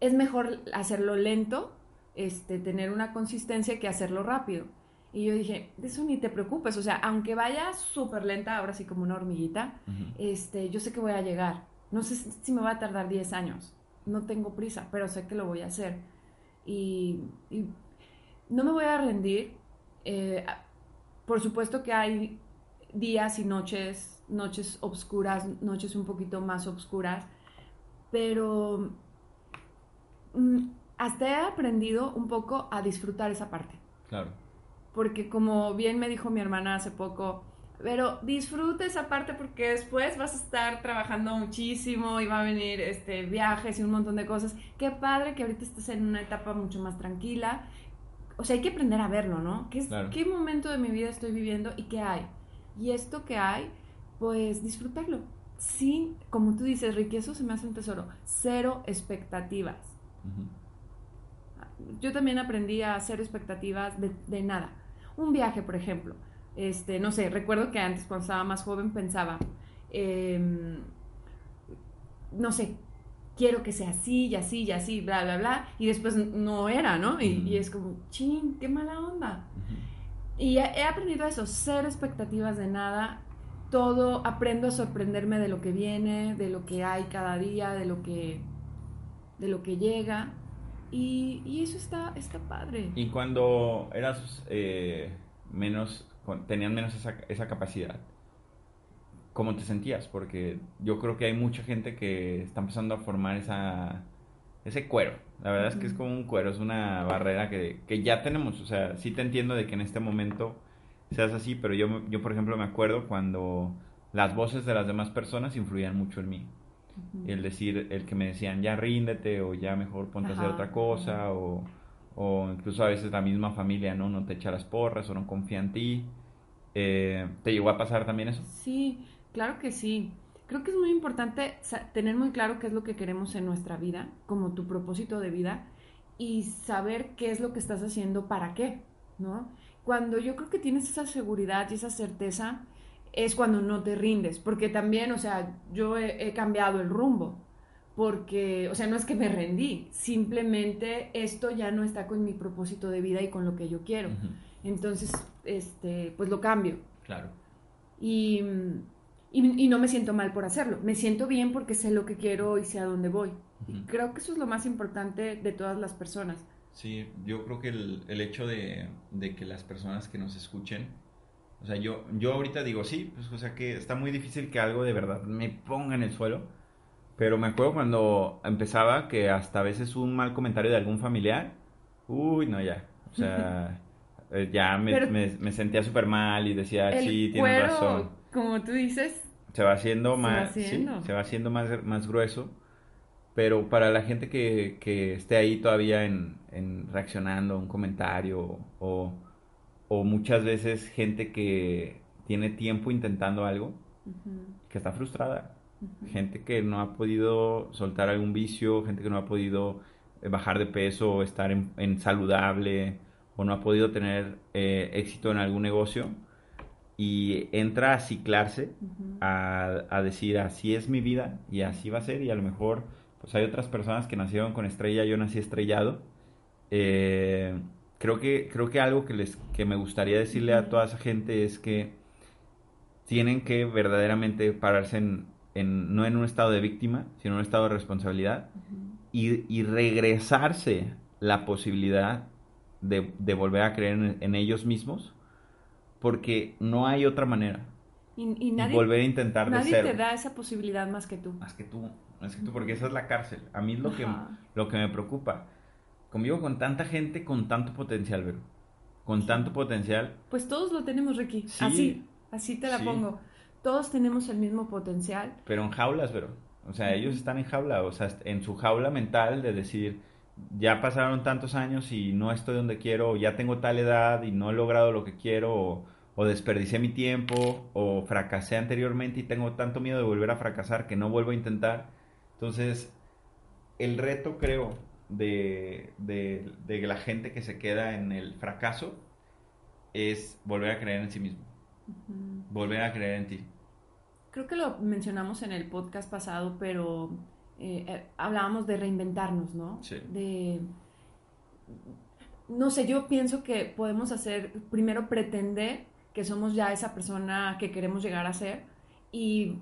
es mejor hacerlo lento, este, tener una consistencia que hacerlo rápido. Y yo dije, de eso ni te preocupes, o sea, aunque vaya súper lenta, ahora sí como una hormiguita, este, yo sé que voy a llegar. No sé si me va a tardar 10 años, no tengo prisa, pero sé que lo voy a hacer. Y, no me voy a rendir. Eh, por supuesto que hay días y noches, noches oscuras, noches un poquito más oscuras, pero mm, hasta he aprendido un poco a disfrutar esa parte. Claro. Porque como bien me dijo mi hermana hace poco, pero disfruta esa parte porque después vas a estar trabajando muchísimo y va a venir este viajes y un montón de cosas. Qué padre que ahorita estés en una etapa mucho más tranquila. O sea, hay que aprender a verlo, ¿no? ¿Qué, ¿Qué momento de mi vida estoy viviendo y qué hay? Y esto que hay, pues disfrutarlo. Sí, como tú dices, Ricky, eso se me hace un tesoro. Cero expectativas. Yo también aprendí a cero expectativas de, nada. Un viaje, por ejemplo. Este, no sé, recuerdo que antes cuando estaba más joven pensaba, em, no sé, quiero que sea así y así y así, bla, bla, bla, y después no era, ¿no? Y, es como, ching, qué mala onda. Y he aprendido eso, ser expectativas de nada, todo, aprendo a sorprenderme de lo que viene, de lo que hay cada día, de lo que, de lo que llega. Y, y eso está, está padre. Y cuando eras eh, menos, tenían menos esa, esa capacidad, ¿cómo te sentías? Porque yo creo que hay mucha gente que está empezando a formar esa, ese cuero. La verdad es que es como un cuero, es una barrera que, que, ya tenemos. O sea, sí te entiendo de que en este momento seas así, pero yo, yo por ejemplo, me acuerdo cuando las voces de las demás personas influían mucho en mí. El decir, el que me decían, ya ríndete, o ya mejor ponte a hacer otra cosa, o, o, incluso a veces la misma familia, ¿no? No te echa las porras, o no confía en ti. Eh, ¿Te llegó a pasar también eso? Sí, Claro que sí. Creo que es muy importante tener muy claro qué es lo que queremos en nuestra vida, como tu propósito de vida, y saber qué es lo que estás haciendo para qué, ¿no? Cuando yo creo que tienes esa seguridad y esa certeza, es cuando no te rindes, porque también, o sea, yo he, cambiado el rumbo, porque, o sea, no es que me rendí, simplemente esto ya no está con mi propósito de vida y con lo que yo quiero. Entonces, este, pues lo cambio. Claro. Y y, no me siento mal por hacerlo. Me siento bien porque sé lo que quiero y sé a dónde voy. creo que eso es lo más importante de todas las personas. Sí, yo creo que el, el hecho de, de, que las personas que nos escuchen, o sea, yo, yo ahorita digo, sí, pues, o sea, que está muy difícil que algo de verdad me ponga en el suelo, pero me acuerdo cuando empezaba que hasta a veces un mal comentario de algún familiar, uy, no, ya, o sea, [LAUGHS] eh, ya me, me, sentía súper mal y decía, sí, tienes razón. Como tú dices, se va haciendo más, se va haciendo más, más grueso, pero para la gente que, que esté ahí todavía en, en, reaccionando a un comentario o, o, muchas veces gente que tiene tiempo intentando algo, que está frustrada, gente que no ha podido soltar algún vicio, gente que no ha podido eh, bajar de peso o estar en, en saludable o no ha podido tener eh, éxito en algún negocio y entra a ciclarse, a, a, decir así es mi vida y así va a ser y a lo mejor pues hay otras personas que nacieron con estrella, yo nací estrellado. Eh, creo, que, creo que algo que, les, que me gustaría decirle a toda esa gente es que tienen que verdaderamente pararse en, en no en un estado de víctima, sino en un estado de responsabilidad y, y, regresarse la posibilidad de, de volver a creer en, en ellos mismos porque no hay otra manera. Y, nadie, volver a intentar nadie de te da esa posibilidad más que tú. Más que tú, más que tú, porque esa es la cárcel. A mí es lo, que, lo que me preocupa. Convivo con tanta gente con tanto potencial, Vero. Con tanto potencial. Pues todos lo tenemos, Ricky. así, así te la pongo. Todos tenemos el mismo potencial. Pero en jaulas, Vero. O sea, ellos están en jaula, o sea, en su jaula mental de decir, ya pasaron tantos años y no estoy donde quiero, o ya tengo tal edad y no he logrado lo que quiero, o, o desperdicié mi tiempo, o fracasé anteriormente y tengo tanto miedo de volver a fracasar que no vuelvo a intentar. Entonces, el reto creo de, de, de la gente que se queda en el fracaso es volver a creer en sí mismo. Volver a creer en ti. Creo que lo mencionamos en el podcast pasado, pero eh, eh, hablábamos de reinventarnos, ¿no? Sí. De, no sé, yo pienso que podemos hacer, primero pretender que somos ya esa persona que queremos llegar a ser y,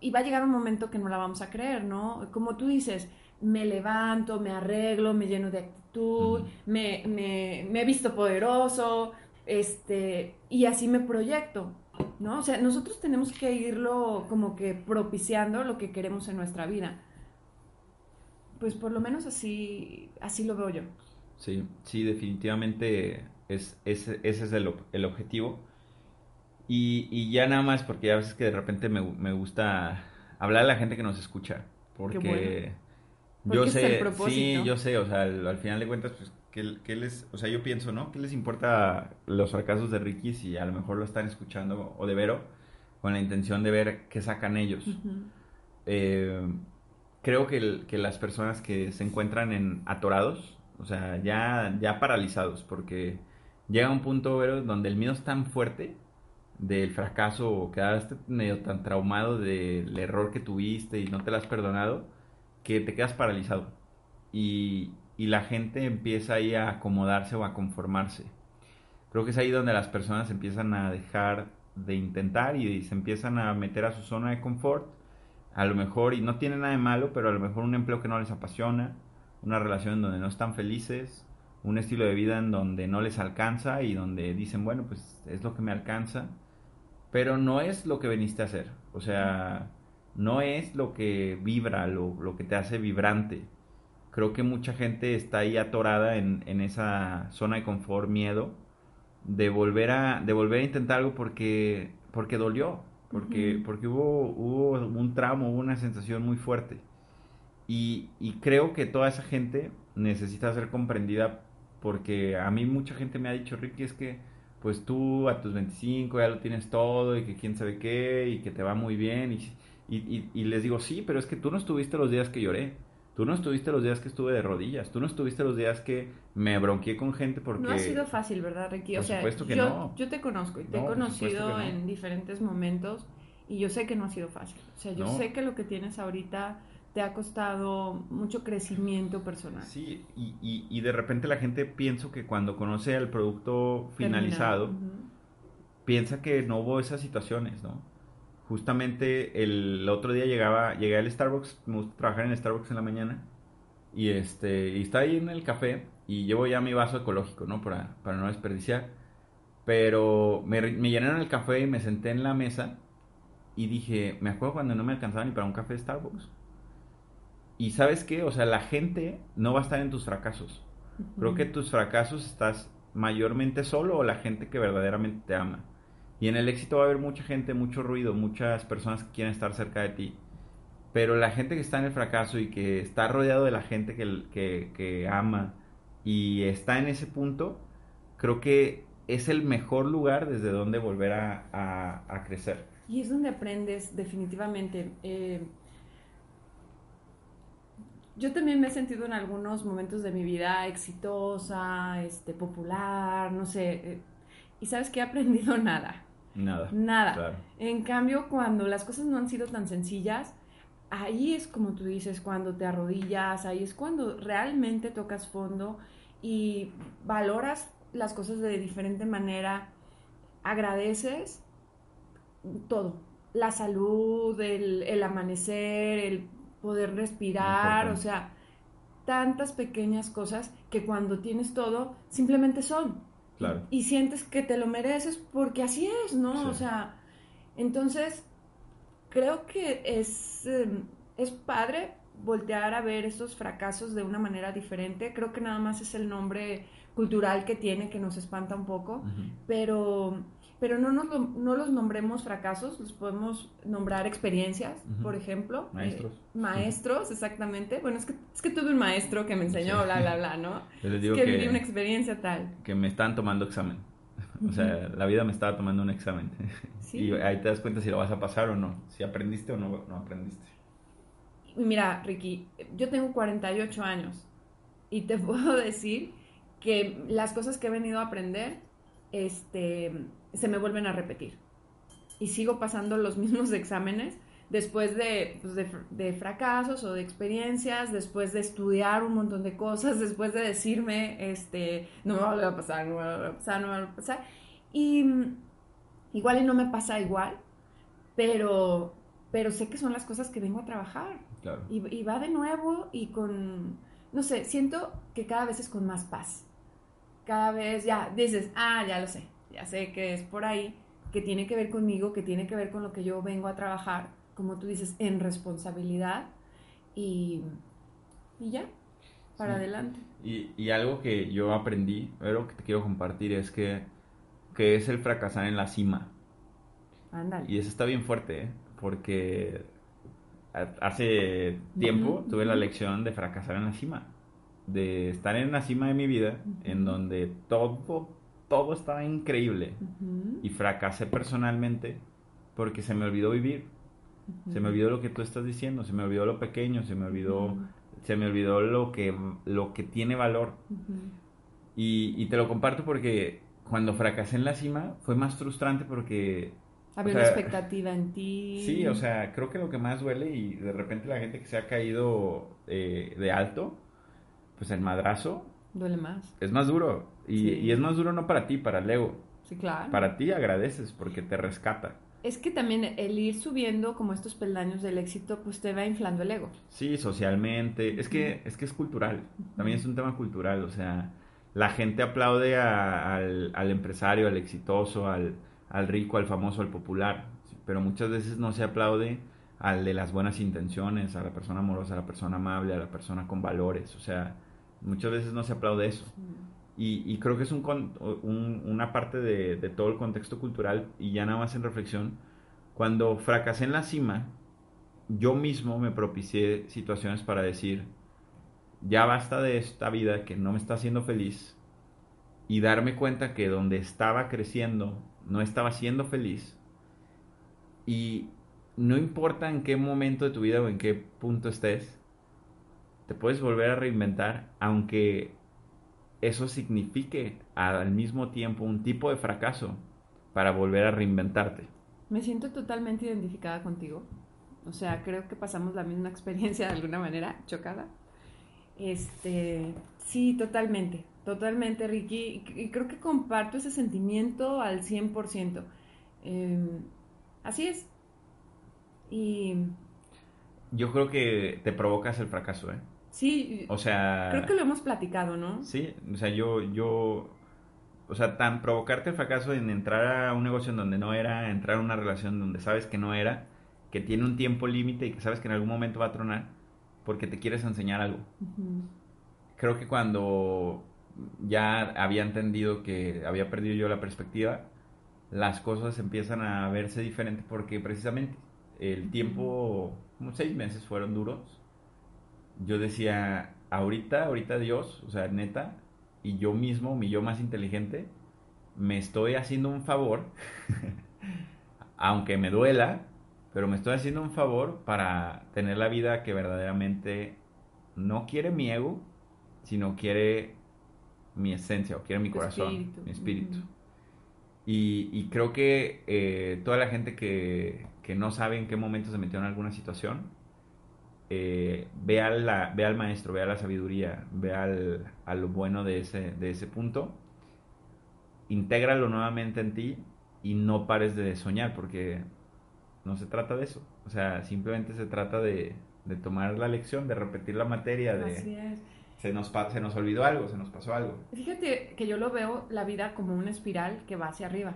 y va a llegar un momento que no la vamos a creer, ¿no? Como tú dices, me levanto, me arreglo, me lleno de actitud, me, me, me he visto poderoso, este, y así me proyecto, ¿no? O sea, nosotros tenemos que irlo como que propiciando lo que queremos en nuestra vida. Pues por lo menos así, así lo veo yo. Sí, sí, definitivamente es, ese es el, el objetivo. Y, y, ya nada más, porque a veces que de repente me, me gusta hablar a la gente que nos escucha. Porque yo sé, sí, yo sé, o sea, al, final de cuentas, pues, ¿qué, les, o sea, yo pienso, ¿no? ¿Qué les importa los fracasos de Ricky si a lo mejor lo están escuchando o de Vero con la intención de ver qué sacan ellos? eh, creo que, que, las personas que se encuentran en atorados, o sea, ya, ya paralizados, porque llega un punto donde el miedo es tan fuerte del fracaso o quedaste medio tan traumado del error que tuviste y no te lo has perdonado, que te quedas paralizado. Y, y la gente empieza ahí a acomodarse o a conformarse. creo que es ahí donde las personas empiezan a dejar de intentar y se empiezan a meter a su zona de confort. A lo mejor, y no tiene nada de malo, pero a lo mejor un empleo que no les apasiona, una relación en donde no están felices, un estilo de vida en donde no les alcanza y donde dicen, bueno, pues es lo que me alcanza, pero no es lo que veniste a hacer. O sea, no es lo que vibra, lo, lo que te hace vibrante. Creo que mucha gente está ahí atorada en, en esa zona de confort, miedo, de volver a, de volver a intentar algo porque, porque dolió, porque, porque hubo, hubo un tramo, hubo una sensación muy fuerte. Y, y creo que toda esa gente necesita ser comprendida porque a mí mucha gente me ha dicho, Ricky, es que pues tú a tus 25 ya lo tienes todo y que quién sabe qué y que te va muy bien. Y, y, y, les digo, sí, pero es que tú no estuviste los días que lloré. Tú no estuviste los días que estuve de rodillas. Tú no estuviste los días que me bronqueé con gente porque... No ha sido fácil, ¿verdad, Ricky? o sea, que yo, no. yo te conozco y te he conocido en diferentes momentos y yo sé que no ha sido fácil. O sea, yo sé que lo que tienes ahorita te ha costado mucho crecimiento personal. Sí, y, y, y de repente la gente pienso que cuando conoce el producto finalizado, piensa que no hubo esas situaciones, ¿no? Justamente el, otro día llegaba, llegué al Starbucks, me gusta trabajar en Starbucks en la mañana, y este, y está ahí en el café, y llevo ya mi vaso ecológico, ¿no? Para, para no desperdiciar. Pero me, me llenaron el café y me senté en la mesa y dije, me acuerdo cuando no me alcanzaba ni para un café de Starbucks. Y sabes qué, o sea, la gente no va a estar en tus fracasos. Creo que tus fracasos estás mayormente solo o la gente que verdaderamente te ama. Y en el éxito va a haber mucha gente, mucho ruido, muchas personas que quieren estar cerca de ti. Pero la gente que está en el fracaso y que está rodeado de la gente que, que, ama y está en ese punto, creo que es el mejor lugar desde donde volver a, a, crecer. Y es donde aprendes definitivamente. Eh, yo también me he sentido en algunos momentos de mi vida exitosa, este, popular, no sé. Eh, y sabes que he aprendido [LAUGHS] nada. Nada. Nada. En cambio, cuando las cosas no han sido tan sencillas, ahí es como tú dices, cuando te arrodillas, ahí es cuando realmente tocas fondo y valoras las cosas de diferente manera, agradeces todo, la salud, el, el amanecer, el poder respirar, o sea, tantas pequeñas cosas que cuando tienes todo simplemente son. Claro. Y, sientes que te lo mereces porque así es, ¿no? O sea, entonces creo que es, em, es padre voltear a ver estos fracasos de una manera diferente. Creo que nada más es el nombre cultural que tiene que nos espanta un poco, pero pero no, nos no los nombremos fracasos, los podemos nombrar experiencias, por ejemplo. Maestros. Eh, maestros, exactamente. Bueno, es que, es que tuve un maestro que me enseñó, bla, bla, bla, ¿no? [LAUGHS] Yo les digo que, que viví una experiencia tal. Que me estaban tomando examen. O sea, la vida me estaba tomando un examen. [LAUGHS] ¿Sí? Y ahí te das cuenta si lo vas a pasar o no, si aprendiste o no, no aprendiste. Mira, Ricky, yo tengo 48 años y te [LAUGHS] puedo decir que las cosas que he venido a aprender, este se me vuelven a repetir. Y sigo pasando los [LAUGHS] mismos exámenes después pues, de, de, fracasos o de experiencias, después de estudiar un montón de cosas, [LAUGHS] después de decirme, este, no me va a pasar, no me va a pasar, no me va a pasar. Y igual y no me pasa igual, pero, pero sé que son las cosas que vengo a trabajar. Y, y va de nuevo y con, no sé, siento que cada vez es con más paz. Cada vez ya dices, ah, ya lo sé, ya sé que es por ahí, que tiene que ver conmigo, que tiene que ver con lo que yo vengo a trabajar, como tú dices, en responsabilidad y, y ya, para adelante. Y, y, algo que yo aprendí, algo que te quiero compartir es que, que es el fracasar en la cima. Ándale. Y eso está bien fuerte, ¿eh? porque hace tiempo tuve la lección de fracasar en la cima, de estar en la cima de mi vida, en donde todo todo estaba increíble y fracasé personalmente porque se me olvidó vivir. Se me olvidó lo que tú estás diciendo, se me olvidó lo pequeño, se me olvidó, se me olvidó lo que, lo que tiene valor. y, te lo comparto porque cuando fracasé en la cima fue más frustrante porque... Había una expectativa en ti. Sí, o sea, creo que lo que más duele y de repente la gente que se ha caído eh, de alto, pues el madrazo. Duele más. Es más duro Y, y, es más duro no para ti, para el ego. Sí, claro. Para ti agradeces porque te rescata. Es que también el ir subiendo como estos peldaños del éxito, pues te va inflando el ego. Sí, socialmente. Es que es, que es cultural. También es un tema cultural. O sea, la gente aplaude al, al, empresario, al exitoso, al, al rico, al famoso, al popular. Pero muchas veces no se aplaude al de las buenas intenciones, a la persona amorosa, a la persona amable, a la persona con valores. O sea, muchas veces no se aplaude eso. Y, creo que es un, una parte de, todo el contexto cultural y ya nada más en reflexión. Cuando fracasé en la cima, yo mismo me propicié situaciones para decir, ya basta de esta vida que no me está haciendo feliz y darme cuenta que donde estaba creciendo no estaba siendo feliz. Y no importa en qué momento de tu vida o en qué punto estés, te puedes volver a reinventar aunque eso signifique al mismo tiempo un tipo de fracaso para volver a reinventarte. Me siento totalmente identificada contigo. O sea, creo que pasamos la misma experiencia de alguna manera, chocada. Este, sí, totalmente, totalmente, Ricky. Y, creo que comparto ese sentimiento al 100%. Em, así es. Y... Yo creo que te provocas el fracaso, ¿eh? Sí. O sea. Creo que lo hemos platicado, ¿no? Sí, o sea, yo, yo, o sea, tan provocarte el fracaso en entrar a un negocio en donde no era, entrar a una relación donde sabes que no era, que tiene un tiempo límite y que sabes que en algún momento va a tronar, porque te quieres enseñar algo. Creo que cuando ya había entendido que había perdido yo la perspectiva, las cosas empiezan a verse diferente porque precisamente el tiempo, seis meses fueron duros. Yo decía, ahorita, ahorita Dios, o sea, neta, y yo mismo, mi yo más inteligente, me estoy haciendo un favor, [LAUGHS] aunque me duela, pero me estoy haciendo un favor para tener la vida que verdaderamente no quiere mi ego, sino quiere mi esencia o quiere mi corazón, mi espíritu. y, creo que eh, toda la gente que, que no sabe en qué momento se metió en alguna situación, eh, vea, la, ve al maestro, vea la sabiduría, vea al, a lo bueno de ese, de ese punto, intégralo nuevamente en ti y no pares de soñar, porque no se trata de eso. O sea, simplemente se trata de, de tomar la lección, de repetir la materia, de... Se nos, se nos olvidó algo, se nos pasó algo. Fíjate que yo lo veo la vida como una espiral que va hacia arriba.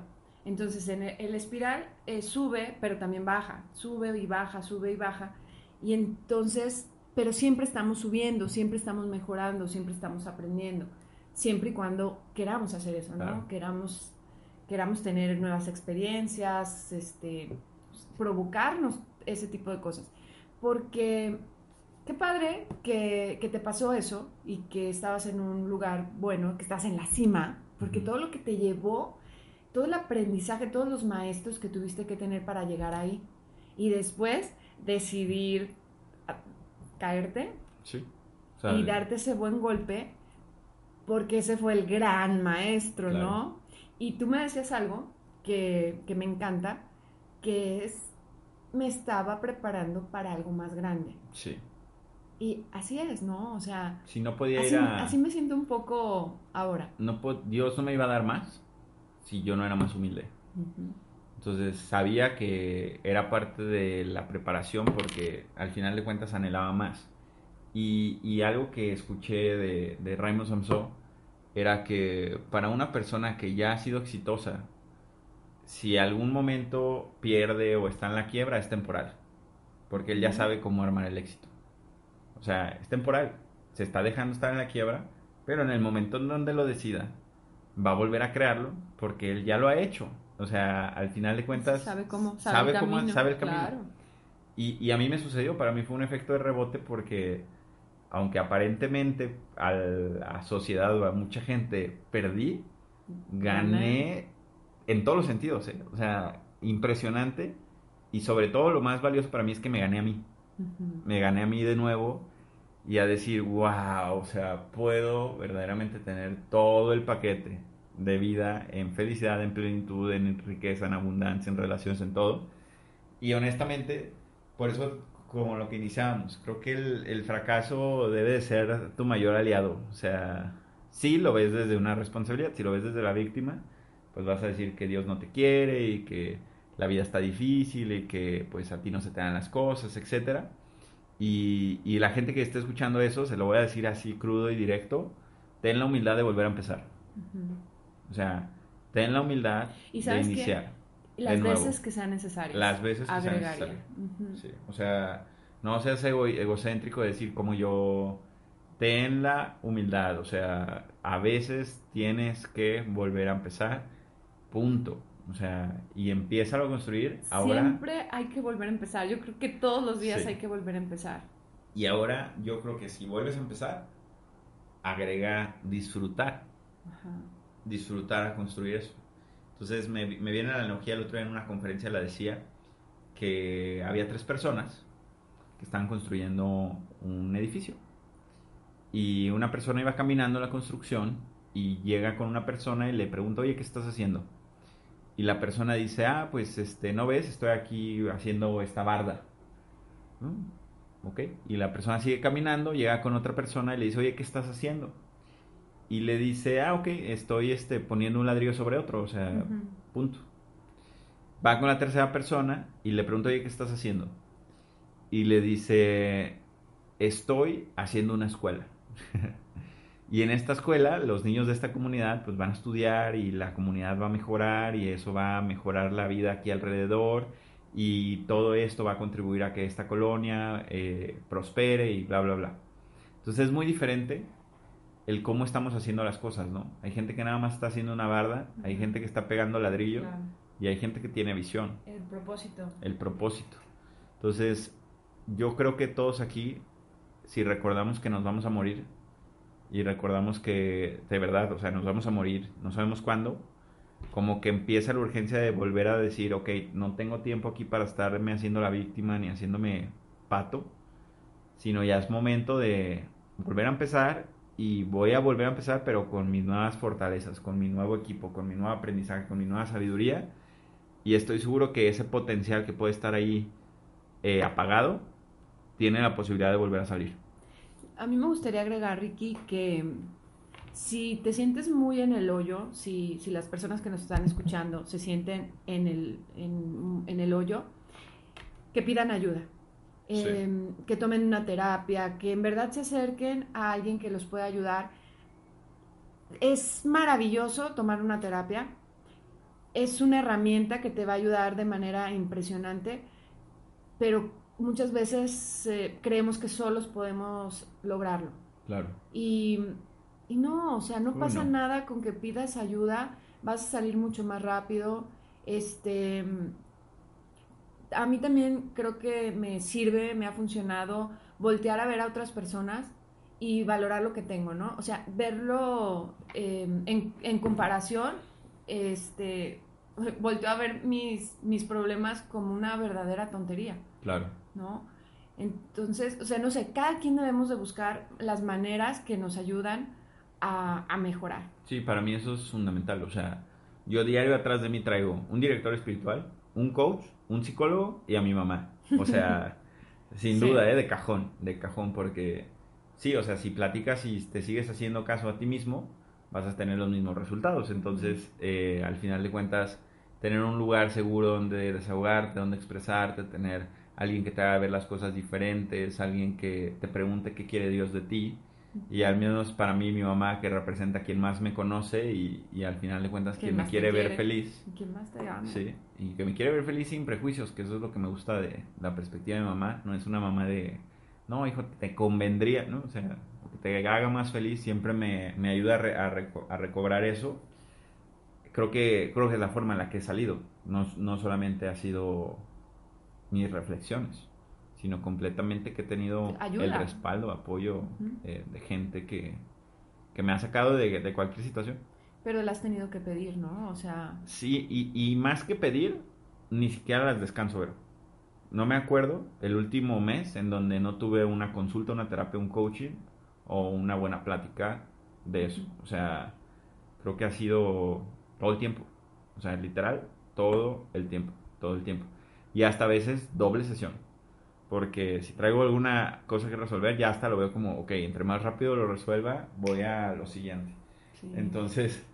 Entonces, en el, espiral eh, sube, pero también baja, sube y baja, sube y baja. Y entonces, pero siempre estamos subiendo, siempre estamos mejorando, siempre estamos aprendiendo, siempre y cuando queramos hacer eso, ¿no? Queramos, queramos tener nuevas experiencias, este, provocarnos ese tipo de cosas. Porque qué padre que, que, te pasó eso y que estabas en un lugar bueno, que estás en la cima, porque todo lo que te llevó, todo el aprendizaje, todos los maestros que tuviste que tener para llegar ahí. Y después decidir caerte y darte ese buen golpe, porque ese fue el gran maestro, ¿no? Y tú me decías algo que, me encanta, que es, me estaba preparando para algo más grande. Sí. Y así es, ¿no? O sea... Si no podía así, ir a... Así me siento un poco ahora. No Dios no me iba a dar más si yo no era más humilde. Entonces sabía que era parte de la preparación porque al final de cuentas anhelaba más. Y, algo que escuché de, de Raymond Samson era que para una persona que ya ha sido exitosa, si algún momento pierde o está en la quiebra, es temporal. Porque él ya sabe cómo armar el éxito. O sea, es temporal. Se está dejando estar en la quiebra, pero en el momento en donde lo decida, va a volver a crearlo porque él ya lo ha hecho. O sea, al final de cuentas... Sabe cómo, sabe, el camino. Sabe el camino. Y, a mí me sucedió, para mí fue un efecto de rebote porque aunque aparentemente a sociedad o a mucha gente perdí, gané en todos los sentidos. ¿eh? O sea, impresionante. Y sobre todo lo más valioso para mí es que me gané a mí. Me gané a mí de nuevo y a decir, wow, o sea, puedo verdaderamente tener todo el paquete de vida, en felicidad, en plenitud, en riqueza, en abundancia, en relaciones, en todo. Y honestamente, por eso, como lo que iniciábamos, creo que el, fracaso debe de ser tu mayor aliado. O sea, Si lo ves desde una responsabilidad, si lo ves desde la víctima, pues vas a decir que Dios no te quiere y que la vida está difícil y que pues a ti no se te dan las cosas, etcétera. Y, y la gente que esté escuchando eso, se lo voy a decir así crudo y directo, ten la humildad de volver a empezar. O sea, ten la humildad de iniciar. Las veces que sean necesarias. Las veces que sean necesarias. O sea, no seas egocéntrico de decir como yo. Ten la humildad. O sea, a veces tienes que volver a empezar. Punto. O sea, y empieza a construir. Ahora, Siempre hay que volver a empezar. Yo creo que todos los días hay que volver a empezar. Y ahora yo creo que si vuelves a empezar, agrega disfrutar. Disfrutar a construir eso. Entonces me, me viene la analogía, el otro día en una conferencia la decía, que había tres personas que estaban construyendo un edificio. Y una persona iba caminando la construcción y llega con una persona y le pregunta, oye, ¿qué estás haciendo? Y la persona dice, ah, pues este, no ves, estoy aquí haciendo esta barda. Ok. Y la persona sigue caminando, llega con otra persona y le dice, oye, ¿qué estás haciendo? Y le dice, ah, ok, estoy este, poniendo un ladrillo sobre otro, o sea, punto. Va con la tercera persona y le pregunta, oye, ¿qué estás haciendo? Y le dice, estoy haciendo una escuela. [LAUGHS] y en esta escuela, los niños de esta comunidad pues van a estudiar y la comunidad va a mejorar y eso va a mejorar la vida aquí alrededor y todo esto va a contribuir a que esta colonia eh, prospere y bla, bla, bla. Entonces es muy diferente el cómo estamos haciendo las cosas, ¿no? Hay gente que nada más está haciendo una barda, hay gente que está pegando ladrillo y hay gente que tiene visión. El propósito. El propósito. Entonces, yo creo que todos aquí, si recordamos que nos vamos a morir y recordamos que de verdad, o sea, nos vamos a morir, no sabemos cuándo, como que empieza la urgencia de volver a decir, ok, no tengo tiempo aquí para estarme haciendo la víctima ni haciéndome pato, sino ya es momento de volver a empezar y voy a volver a empezar, pero con mis nuevas fortalezas, con mi nuevo equipo, con mi nuevo aprendizaje, con mi nueva sabiduría. Y estoy seguro que ese potencial que puede estar ahí eh, apagado tiene la posibilidad de volver a salir. A mí me gustaría agregar, Ricky, que si te sientes muy en el hoyo, si, si las personas que nos están escuchando se sienten en el, en, en el hoyo, que pidan ayuda Em, que tomen una terapia, que en verdad se acerquen a alguien que los pueda ayudar. Es maravilloso tomar una terapia, es una herramienta que te va a ayudar de manera impresionante, pero muchas veces eh, creemos que solos podemos lograrlo. Claro. Y, y no, o sea, no pasa nada con que pidas ayuda, vas a salir mucho más rápido. Este, a mí también creo que me sirve, me ha funcionado voltear a ver a otras personas y valorar lo que tengo, ¿no? O sea, verlo em, en, comparación, este, volteo a ver mis, mis problemas como una verdadera tontería. Claro. ¿No? Entonces, o sea, no sé, cada quien debemos de buscar las maneras que nos ayudan a, a mejorar. Sí, para mí eso es fundamental. O sea, yo diario atrás de mí traigo un director espiritual, un coach, un psicólogo y a mi mamá. O sea, [LAUGHS] sin duda, ¿eh? De cajón, de cajón, porque sí, o sea, si platicas y te sigues haciendo caso a ti mismo, vas a tener los mismos resultados. Entonces, eh, al final de cuentas, tener un lugar seguro donde desahogarte, donde expresarte, tener alguien que te haga ver las cosas diferentes, alguien que te pregunte qué quiere Dios de ti, y al menos para mí, mi mamá, que representa a quien más me conoce y, y al final de cuentas quien me quiere, ver feliz. Quien más te ama. Sí, y que me quiere ver feliz sin prejuicios, que eso es lo que me gusta de la perspectiva de mi mamá. No es una mamá de, no, hijo, te convendría, ¿no? O sea, que te haga más feliz siempre me, me ayuda a, a, recobrar eso. Creo que, creo que es la forma en la que he salido. No, no solamente ha sido mis reflexiones sino completamente que he tenido el respaldo, apoyo eh, de gente que, me ha sacado de, cualquier situación. Pero las has tenido que pedir, ¿no? O sea... Sí, y, y más que pedir, ni siquiera las descanso, pero no me acuerdo el último mes en donde no tuve una consulta, una terapia, un coaching o una buena plática de eso. O sea, creo que ha sido todo el tiempo. O sea, literal, todo el tiempo, todo el tiempo. Y hasta a veces doble sesión Porque si traigo alguna cosa que resolver, ya hasta lo veo como, ok, entre más rápido lo resuelva, voy a lo siguiente. Entonces,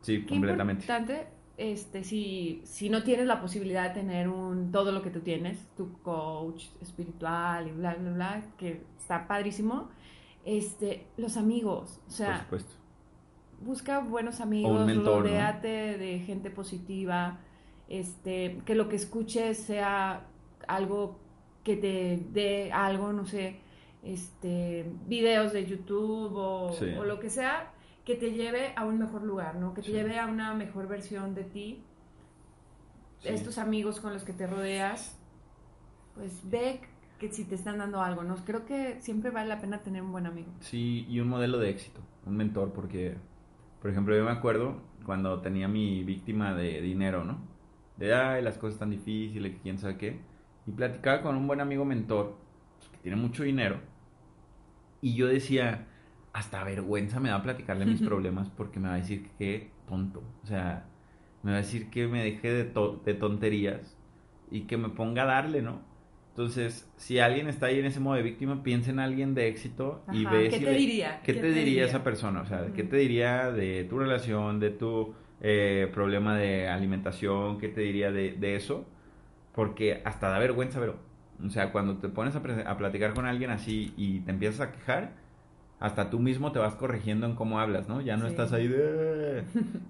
sí, completamente. Importante, este, si, si no tienes la posibilidad de tener un, todo lo que tú tienes, tu coach espiritual y bla, bla, bla, que está padrísimo, este, los amigos, o sea, Por supuesto. busca buenos amigos, rodeate de gente positiva, este, que lo que escuches sea algo que te dé algo, no sé, este, videos de YouTube o, lo que sea, que te lleve a un mejor lugar, ¿no? Que te lleve a una mejor versión de ti. Estos amigos con los que te rodeas, pues ve que si te están dando algo, ¿no? Creo que siempre vale la pena tener un buen amigo. Sí, y un modelo de éxito, un mentor, porque, por ejemplo, yo me acuerdo cuando tenía mi víctima de dinero, ¿no? De, ay, las cosas están difíciles, quién sabe qué. Y platicaba con un buen amigo mentor, pues, que tiene mucho dinero, y yo decía, hasta vergüenza me da platicarle mis problemas porque me va a decir que tonto. O sea, me va a decir que me deje de, de tonterías y que me ponga a darle, ¿no? Entonces, si alguien está ahí en ese modo de víctima, piensa en alguien de éxito y ve ¿Qué te diría? ¿Qué, te, diría, esa persona? O sea, ¿qué te diría de tu relación, de tu eh, problema de alimentación? ¿Qué te diría de, de, eso? Porque hasta da vergüenza, pero, o sea, cuando te pones a, a, platicar con alguien así y te empiezas a quejar, hasta tú mismo te vas corrigiendo en cómo hablas, ¿no? Ya no estás ahí de...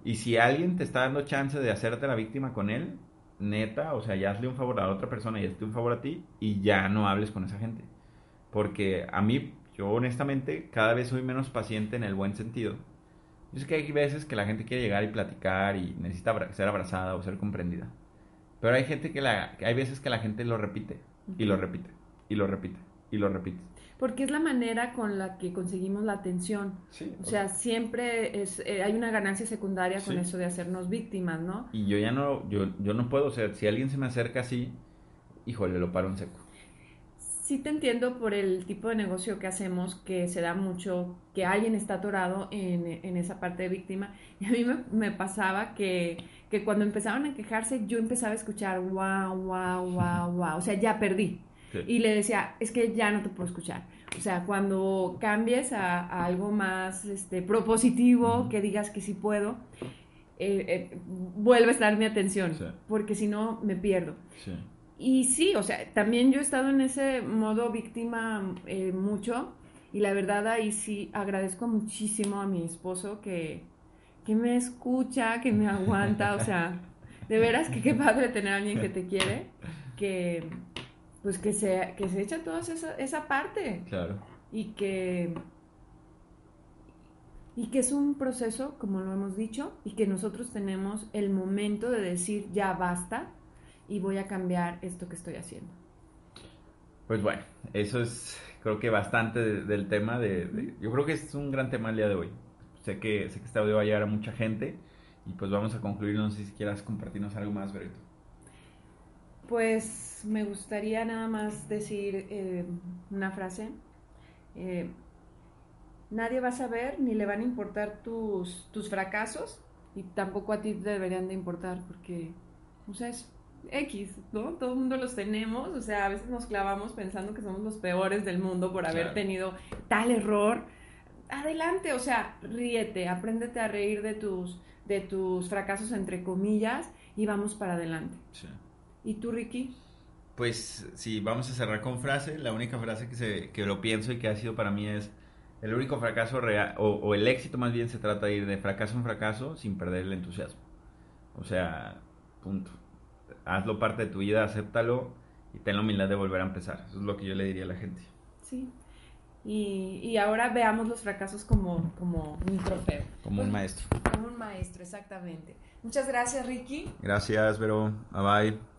Y si alguien te está dando chance de hacerte la víctima con él, neta, o sea, ya hazle un favor a otra persona y hazle un favor a ti y ya no hables con esa gente. Porque a mí, yo honestamente, cada vez soy menos paciente en el buen sentido. Yo sé que hay veces que la gente quiere llegar y platicar y necesita ser abrazada o ser comprendida. Pero hay gente que la, hay veces que la gente lo repite y lo repite y lo repite y lo repite porque es la manera con la que conseguimos la atención. o sea, siempre es, eh, hay una ganancia secundaria con eso de hacernos víctimas, ¿no? Y yo ya no, yo, yo no puedo, o sea, si alguien se me acerca así, híjole, lo paro en seco. Sí te entiendo por el tipo de negocio que hacemos, que se da mucho, que alguien está atorado en, en esa parte de víctima. Y a mí me, me pasaba que, que cuando empezaban a quejarse, yo empezaba a escuchar, wow, wow, wow, wow, o sea, ya perdí y le decía, es que ya no te puedo escuchar. O sea, cuando cambies a, algo más este, propositivo, que digas que sí puedo, eh, eh, vuelve a estar mi atención, porque si no me pierdo. Y sí, o sea, también yo he estado en ese modo víctima eh, mucho y la verdad ahí sí agradezco muchísimo a mi esposo que, que me escucha, que me aguanta, o sea, de veras que qué padre tener a alguien que te quiere, que, pues que se, que se echa toda esa, esa parte. Claro. Y que, y que es un proceso, como lo hemos dicho, y que nosotros tenemos el momento de decir ya basta y voy a cambiar esto que estoy haciendo. Pues bueno, eso es creo que bastante del tema de, Yo creo que es un gran tema el día de hoy. Sé que, sé que este audio va a llegar a mucha gente y pues vamos a concluir. No sé si quieras compartirnos algo más, Berito. Pues me gustaría nada más decir eh, una frase. Eh, nadie va a saber ni le van a importar tus, tus fracasos y tampoco a ti te deberían de importar porque, o sea, es X, ¿no? Todo el mundo los tenemos, o sea, a veces nos clavamos pensando que somos los peores del mundo por haber tenido tal error. Adelante, o sea, ríete, apréndete a reír de tus, de tus fracasos entre comillas y vamos para adelante. Sí. ¿Y tú, Ricky? Pues sí, vamos a cerrar con frase. La única frase que, se, que lo pienso y que ha sido para mí es, el único fracaso real, o, el éxito más bien se trata de ir de fracaso en fracaso sin perder el entusiasmo. O sea, punto. Hazlo parte de tu vida, acéptalo y ten la humildad de volver a empezar. Eso es lo que yo le diría a la gente. Sí. Y, y ahora veamos los fracasos como, como un trofeo. Como un maestro. Como un maestro, exactamente. Muchas gracias, Ricky. Gracias, Vero. Bye bye.